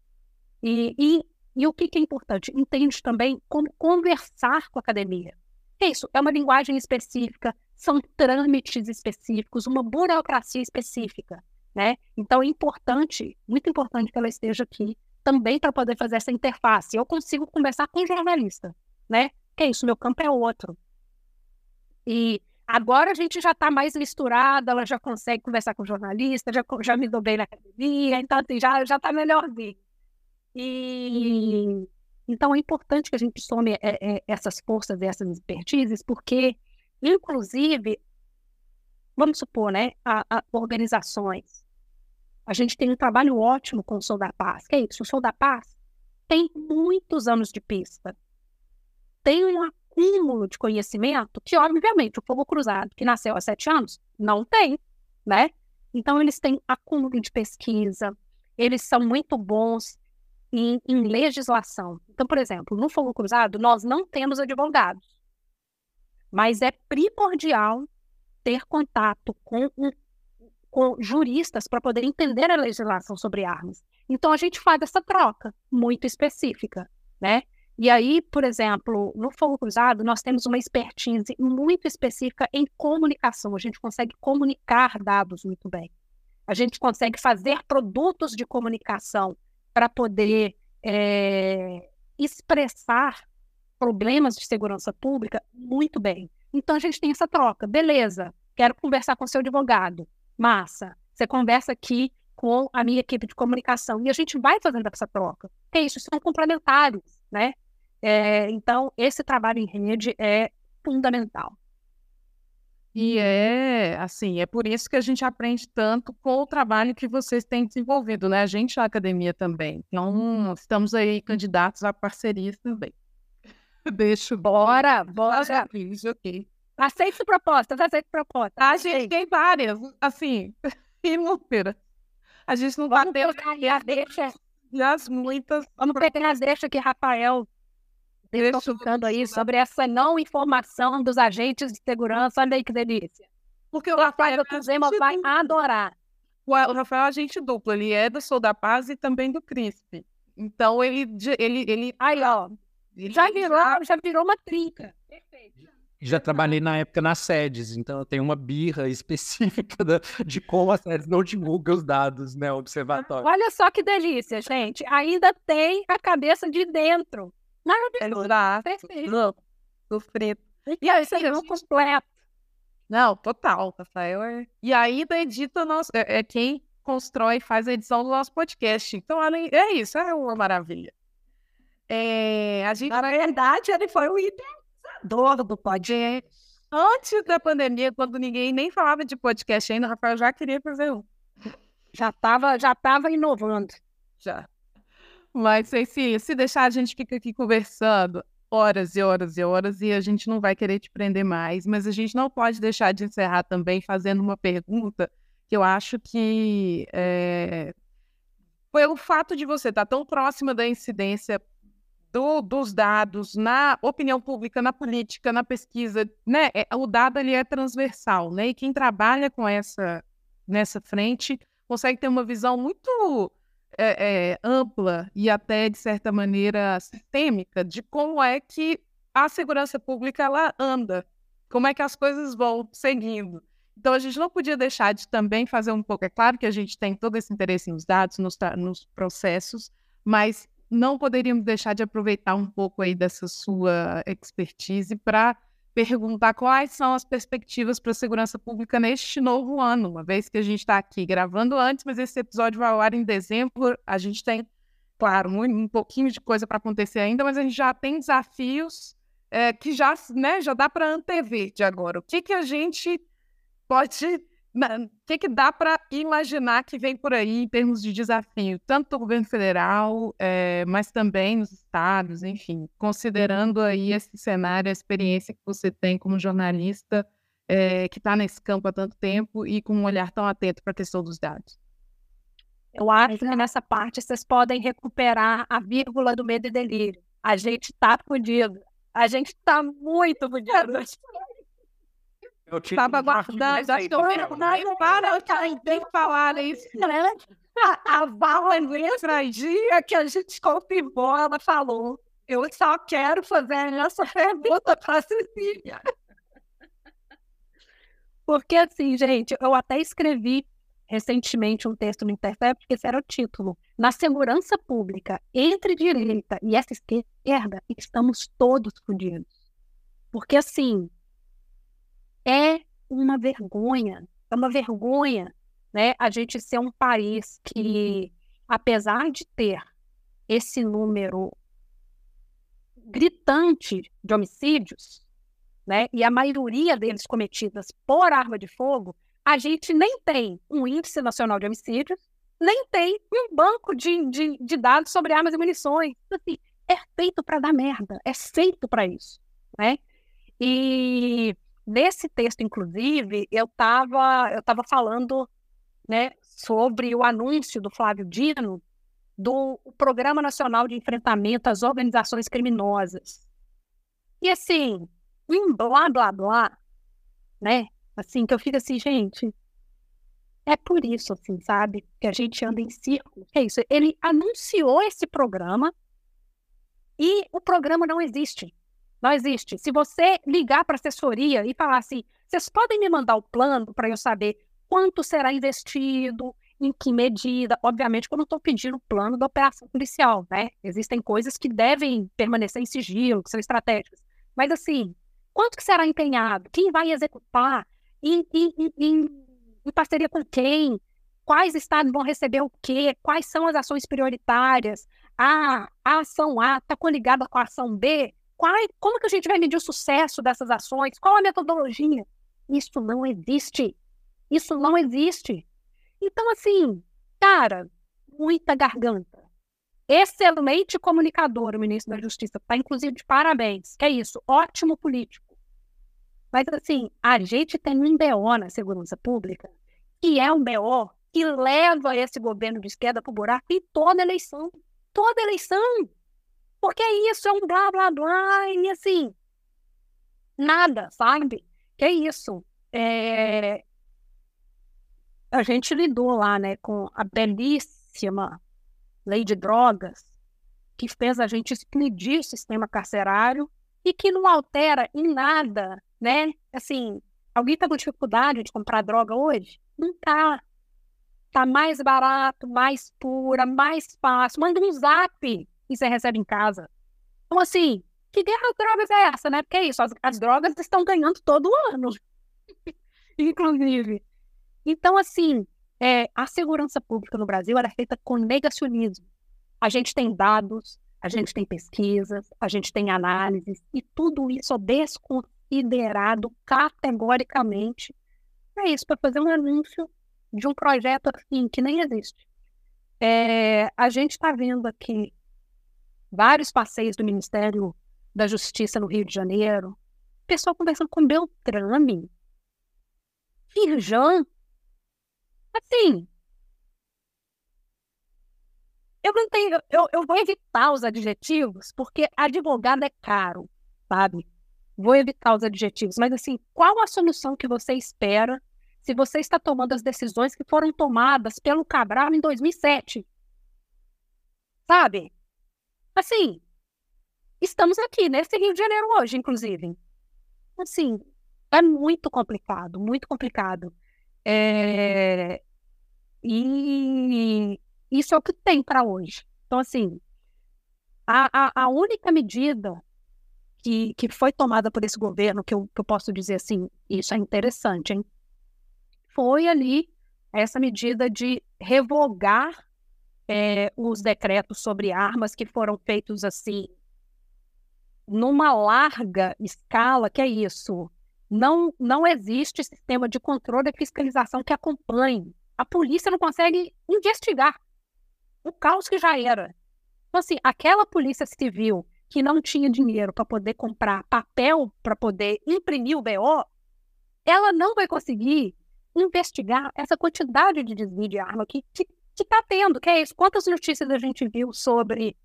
E, e, e o que, que é importante? Entende também como conversar com a academia. É isso, é uma linguagem específica, são trâmites específicos, uma burocracia específica, né? Então é importante, muito importante que ela esteja aqui também para poder fazer essa interface. Eu consigo conversar com jornalista, né? Que é isso, meu campo é outro. E agora a gente já está mais misturada, ela já consegue conversar com jornalista, já, já me dou bem na academia, então assim, já está melhorzinho. E então é importante que a gente some é, é, essas forças, essas expertises, porque, inclusive, vamos supor, né, a, a organizações a gente tem um trabalho ótimo com o Sou da Paz. Que é isso? O Sou da Paz tem muitos anos de pista. Tem um acúmulo de conhecimento que, obviamente, o Fogo Cruzado, que nasceu há sete anos, não tem, né? Então, eles têm acúmulo de pesquisa, eles são muito bons em, em legislação. Então, por exemplo, no Fogo Cruzado, nós não temos advogados, mas é primordial ter contato com um com juristas para poder entender a legislação sobre armas. Então a gente faz essa troca muito específica, né? E aí, por exemplo, no Fogo Cruzado, nós temos uma expertise muito específica em comunicação. A gente consegue comunicar dados muito bem. A gente consegue fazer produtos de comunicação para poder é, expressar problemas de segurança pública muito bem. Então, a gente tem essa troca. Beleza, quero conversar com seu advogado Massa. Você conversa aqui com a minha equipe de comunicação e a gente vai fazendo essa troca. É isso, são complementares, né? É, então, esse trabalho em rede é fundamental. E é assim, é por isso que a gente aprende tanto com o trabalho que vocês têm desenvolvido, né? A gente na academia também. Então, estamos aí candidatos a parcerias também. Deixa. Bora, bora. ok. Aceite propostas, aceite propostas. A gente tem várias, assim, inúmeras. A gente não Vamos bateu as deixa. E as muitas. Vamos pegar as deixas que Rafael Estou ficando aí sobre essa não informação dos agentes de segurança. Olha aí que delícia. Porque o Rafael Zema vai adorar. O Rafael é agente duplo, ele é do Sou da Paz e também do CRISP. Então ele ele ele aí ó, ele já virou, já... já virou uma trinca. Perfeito. Já trabalhei na época nas sedes, então eu tenho uma birra específica da, de como as sedes não divulgam os dados, né, observatório. Olha só que delícia, gente. Ainda tem a cabeça de dentro. Maravilhoso. Perfeito. Sofrido. E aí, você viu completo. Não, total, Rafael. É... E ainda edita nosso. É, é, quem constrói e faz a edição do nosso podcast. Então, é isso, é uma maravilha. É, a gente... Na verdade, ele foi o idealizador do podcast. Antes da pandemia, quando ninguém nem falava de podcast ainda, o Rafael já queria fazer um. Já estava já tava inovando. Já. Mas, Ceci, se deixar, a gente fica aqui conversando horas e horas e horas e a gente não vai querer te prender mais. Mas a gente não pode deixar de encerrar também fazendo uma pergunta que eu acho que é, pelo fato de você estar tão próxima da incidência do, dos dados na opinião pública, na política, na pesquisa, né? É, o dado ali é transversal, né? E quem trabalha com essa nessa frente consegue ter uma visão muito é, é, ampla e até, de certa maneira, sistêmica de como é que a segurança pública ela anda, como é que as coisas vão seguindo. Então, a gente não podia deixar de também fazer um pouco. É claro que a gente tem todo esse interesse nos dados, nos, nos processos, mas não poderíamos deixar de aproveitar um pouco aí dessa sua expertise para perguntar quais são as perspectivas para a segurança pública neste novo ano, uma vez que a gente está aqui gravando antes, mas esse episódio vai ao ar em dezembro. A gente tem, claro, um, um pouquinho de coisa para acontecer ainda, mas a gente já tem desafios é, que já, né, já dá para antever de agora. O que, que a gente pode o que, que dá para imaginar que vem por aí em termos de desafio, tanto do governo federal, é, mas também nos estados, enfim, considerando aí esse cenário, a experiência que você tem como jornalista, é, que está nesse campo há tanto tempo e com um olhar tão atento para a questão dos dados? Eu acho que nessa parte vocês podem recuperar a vírgula do medo e delírio. A gente está fodido. A gente está muito fodido. Eu estava aguardando, acho que eu não para de falar isso. A Vala nesse dia que a gente confirmou, ela falou: Eu só quero fazer essa pergunta para a Cecília. Porque, assim, gente, eu até escrevi recentemente um texto no Intercept, que esse era o título. Na segurança pública, entre direita e essa esquerda, estamos todos fodidos. Porque, assim, é uma vergonha, é uma vergonha, né, a gente ser um país que, apesar de ter esse número gritante de homicídios, né, e a maioria deles cometidas por arma de fogo, a gente nem tem um índice nacional de homicídios, nem tem um banco de, de, de dados sobre armas e munições. Assim, é feito para dar merda, é feito para isso, né? E Nesse texto, inclusive, eu estava eu tava falando né, sobre o anúncio do Flávio Dino do Programa Nacional de Enfrentamento às Organizações Criminosas. E assim, em blá blá blá, né? Assim, que eu fico assim, gente, é por isso, assim, sabe? Que a gente anda em círculo. É isso. Ele anunciou esse programa e o programa não existe. Não existe. Se você ligar para a assessoria e falar assim, vocês podem me mandar o plano para eu saber quanto será investido, em que medida. Obviamente, que eu estou pedindo o plano da operação policial, né? Existem coisas que devem permanecer em sigilo, que são estratégicas. Mas, assim, quanto que será empenhado? Quem vai executar? Em, em, em, Em parceria com quem? Quais estados vão receber o quê? Quais são as ações prioritárias? Ah, a ação A está coligada com a ação B? Qual, como que a gente vai medir o sucesso dessas ações? Qual a metodologia? Isso não existe. Isso não existe. Então, assim, cara, muita garganta. Excelente comunicador, o ministro da Justiça. Está, inclusive, de parabéns. Que é isso, ótimo político. Mas, assim, a gente tem um BO na segurança pública, que é um BO que leva esse governo de esquerda para o buraco em toda eleição. Toda eleição. Porque é isso, é um blá blá blá, e assim, nada, sabe? Que é isso. É... A gente lidou lá, né, com a belíssima lei de drogas, que fez a gente explodir o sistema carcerário e que não altera em nada, né? Assim, alguém está com dificuldade de comprar droga hoje? Não tá. Tá mais barato, mais pura, mais fácil. Manda um zap e você recebe em casa. Então, assim, que guerra de drogas é essa, né? Porque é isso, as, as drogas estão ganhando todo ano, inclusive. Então, assim, é, a segurança pública no Brasil era é feita com negacionismo. A gente tem dados, a gente tem pesquisas, a gente tem análises, e tudo isso é desconsiderado categoricamente. É isso, para fazer um anúncio de um projeto assim, que nem existe. É, a gente está vendo aqui vários passeios do Ministério da Justiça no Rio de Janeiro, pessoal conversando com Beltrame, Firjan. Assim, eu não tenho, eu, eu vou evitar os adjetivos, porque advogado é caro, sabe? Vou evitar os adjetivos, mas assim, qual a solução que você espera se você está tomando as decisões que foram tomadas pelo Cabral em 2007? Sabe? Assim, estamos aqui nesse Rio de Janeiro hoje, inclusive. Assim, é muito complicado, muito complicado. É... E isso é o que tem para hoje. Então, assim, a, a, a, única medida que, que foi tomada por esse governo, que eu, que eu posso dizer assim, isso é interessante, hein? Foi ali essa medida de revogar é, os decretos sobre armas que foram feitos assim, numa larga escala, que é isso. Não, não existe sistema de controle e fiscalização que acompanhe. A polícia não consegue investigar o caos que já era. Então, assim, aquela polícia civil que não tinha dinheiro para poder comprar papel para poder imprimir o BO, ela não vai conseguir investigar essa quantidade de desvio de arma que, que que está tendo, que é isso. Quantas notícias a gente viu sobre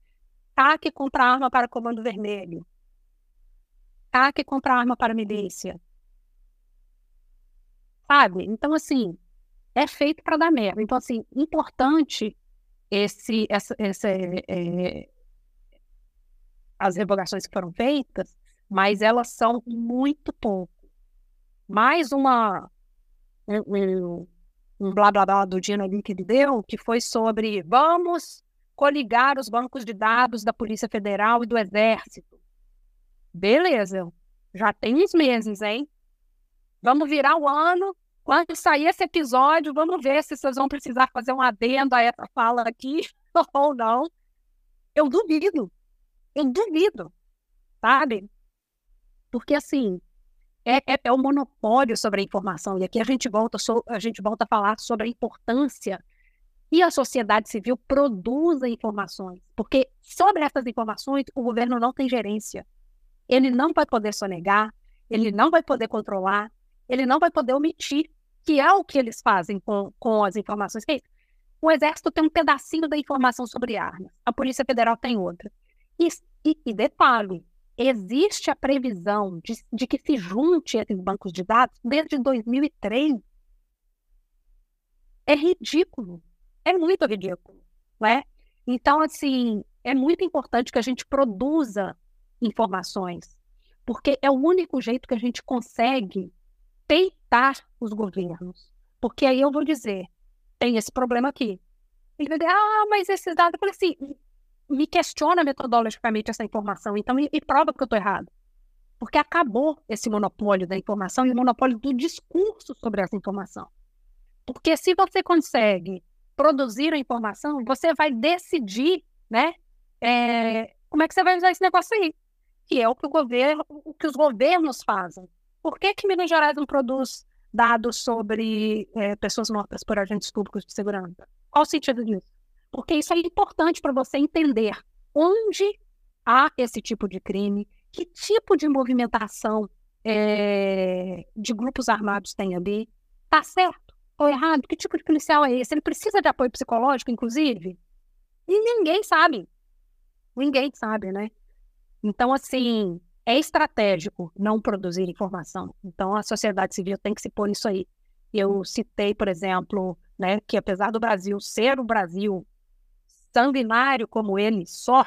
ataque contra arma para comando vermelho? Ataque contra arma para milícia? Sabe? Então, assim, é feito para dar merda. Então, assim, importante esse, essa, essa é, as revogações que foram feitas, mas elas são muito pouco. Mais uma, um, um blá blá blá do Dino ali que ele deu, que foi sobre vamos coligar os bancos de dados da Polícia Federal e do Exército. Beleza, já tem uns meses, hein? Vamos virar o ano. Quando sair esse episódio, vamos ver se vocês vão precisar fazer um adendo a essa fala aqui ou não. Eu duvido. Eu duvido. Sabe? Porque assim, é, é, é, o monopólio sobre a informação. E aqui a gente volta, so, a gente volta a falar sobre a importância que a sociedade civil produza informações. Porque sobre essas informações o governo não tem gerência. Ele não vai poder sonegar, ele não vai poder controlar, ele não vai poder omitir, que é o que eles fazem com, com as informações. O Exército tem um pedacinho da informação sobre armas, a Polícia Federal tem outra. E, e, e detalhe, existe a previsão de, de que se junte esses bancos de dados desde 2003. É ridículo. É muito ridículo. Né? Então, assim, é muito importante que a gente produza informações, porque é o único jeito que a gente consegue peitar os governos. Porque aí eu vou dizer, tem esse problema aqui. Ele vai dizer, ah, mas esses dados... Eu falei assim, me questiona metodologicamente essa informação, então e, e prova que eu estou errado. Porque acabou esse monopólio da informação e o monopólio do discurso sobre essa informação. Porque se você consegue produzir a informação, você vai decidir, né? É, como é que você vai usar esse negócio aí? Que é o que, o governo, o que os governos fazem. Por que, que Minas Gerais não produz dados sobre é, pessoas mortas por agentes públicos de segurança? Qual o sentido disso? Porque isso é importante para você entender onde há esse tipo de crime, que tipo de movimentação é, de grupos armados tem ali, tá certo ou errado? Que tipo de policial é esse? Ele precisa de apoio psicológico, inclusive? E ninguém sabe. Ninguém sabe, né? Então, assim, é estratégico não produzir informação. Então, a sociedade civil tem que se pôr nisso aí. Eu citei, por exemplo, né, que apesar do Brasil ser o Brasil sanguinário como ele só,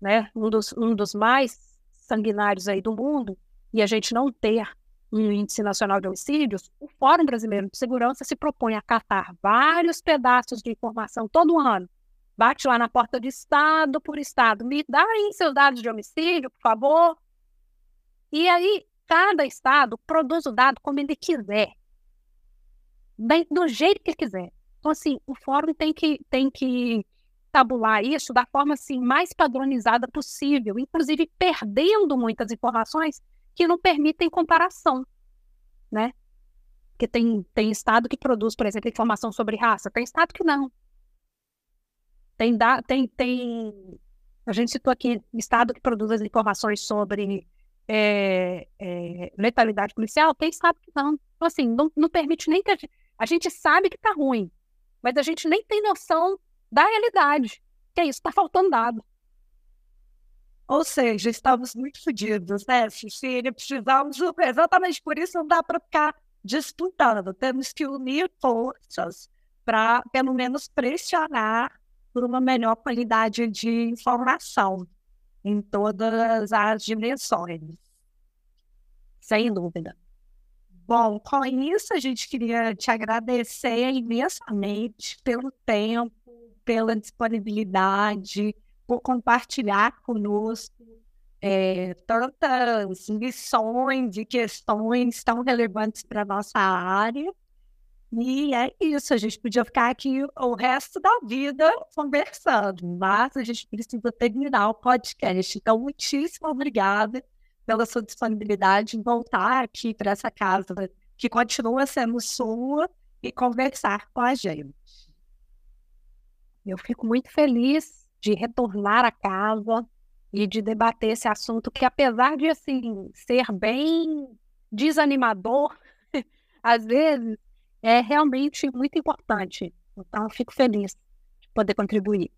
né, um dos, um dos mais sanguinários aí do mundo, e a gente não ter um índice nacional de homicídios, o Fórum Brasileiro de Segurança se propõe a catar vários pedaços de informação todo ano. Bate lá na porta de estado por estado, me dá aí seus dados de homicídio, por favor. E aí, cada estado produz o dado como ele quiser, do jeito que quiser. Então, assim, o fórum tem que, tem que tabular isso da forma assim, mais padronizada possível, inclusive perdendo muitas informações que não permitem comparação, né? Porque tem, tem estado que produz, por exemplo, informação sobre raça, tem estado que não. Tem, da, tem, tem a gente citou aqui estado que produz as informações sobre é, é, letalidade policial, tem estado que não. Então, assim, não, não permite nem que a gente, a gente sabe que está ruim, mas a gente nem tem noção da realidade. Que é isso, está faltando dado. Ou seja, estamos muito fodidos, né, Cecília? Precisamos, exatamente por isso não dá para ficar disputando. Temos que unir forças para, pelo menos, pressionar por uma melhor qualidade de informação em todas as dimensões. Sem dúvida. Bom, com isso a gente queria te agradecer imensamente pelo tempo, pela disponibilidade, por compartilhar conosco é, tantas lições e questões tão relevantes para a nossa área. E é isso, a gente podia ficar aqui o resto da vida conversando, mas a gente precisa terminar o podcast. Então, muitíssimo obrigada pela sua disponibilidade em voltar aqui para essa casa que continua sendo sua e conversar com a gente. Eu fico muito feliz de retornar à casa e de debater esse assunto que, apesar de assim ser bem desanimador, às vezes é realmente muito importante. Então, fico feliz de poder contribuir.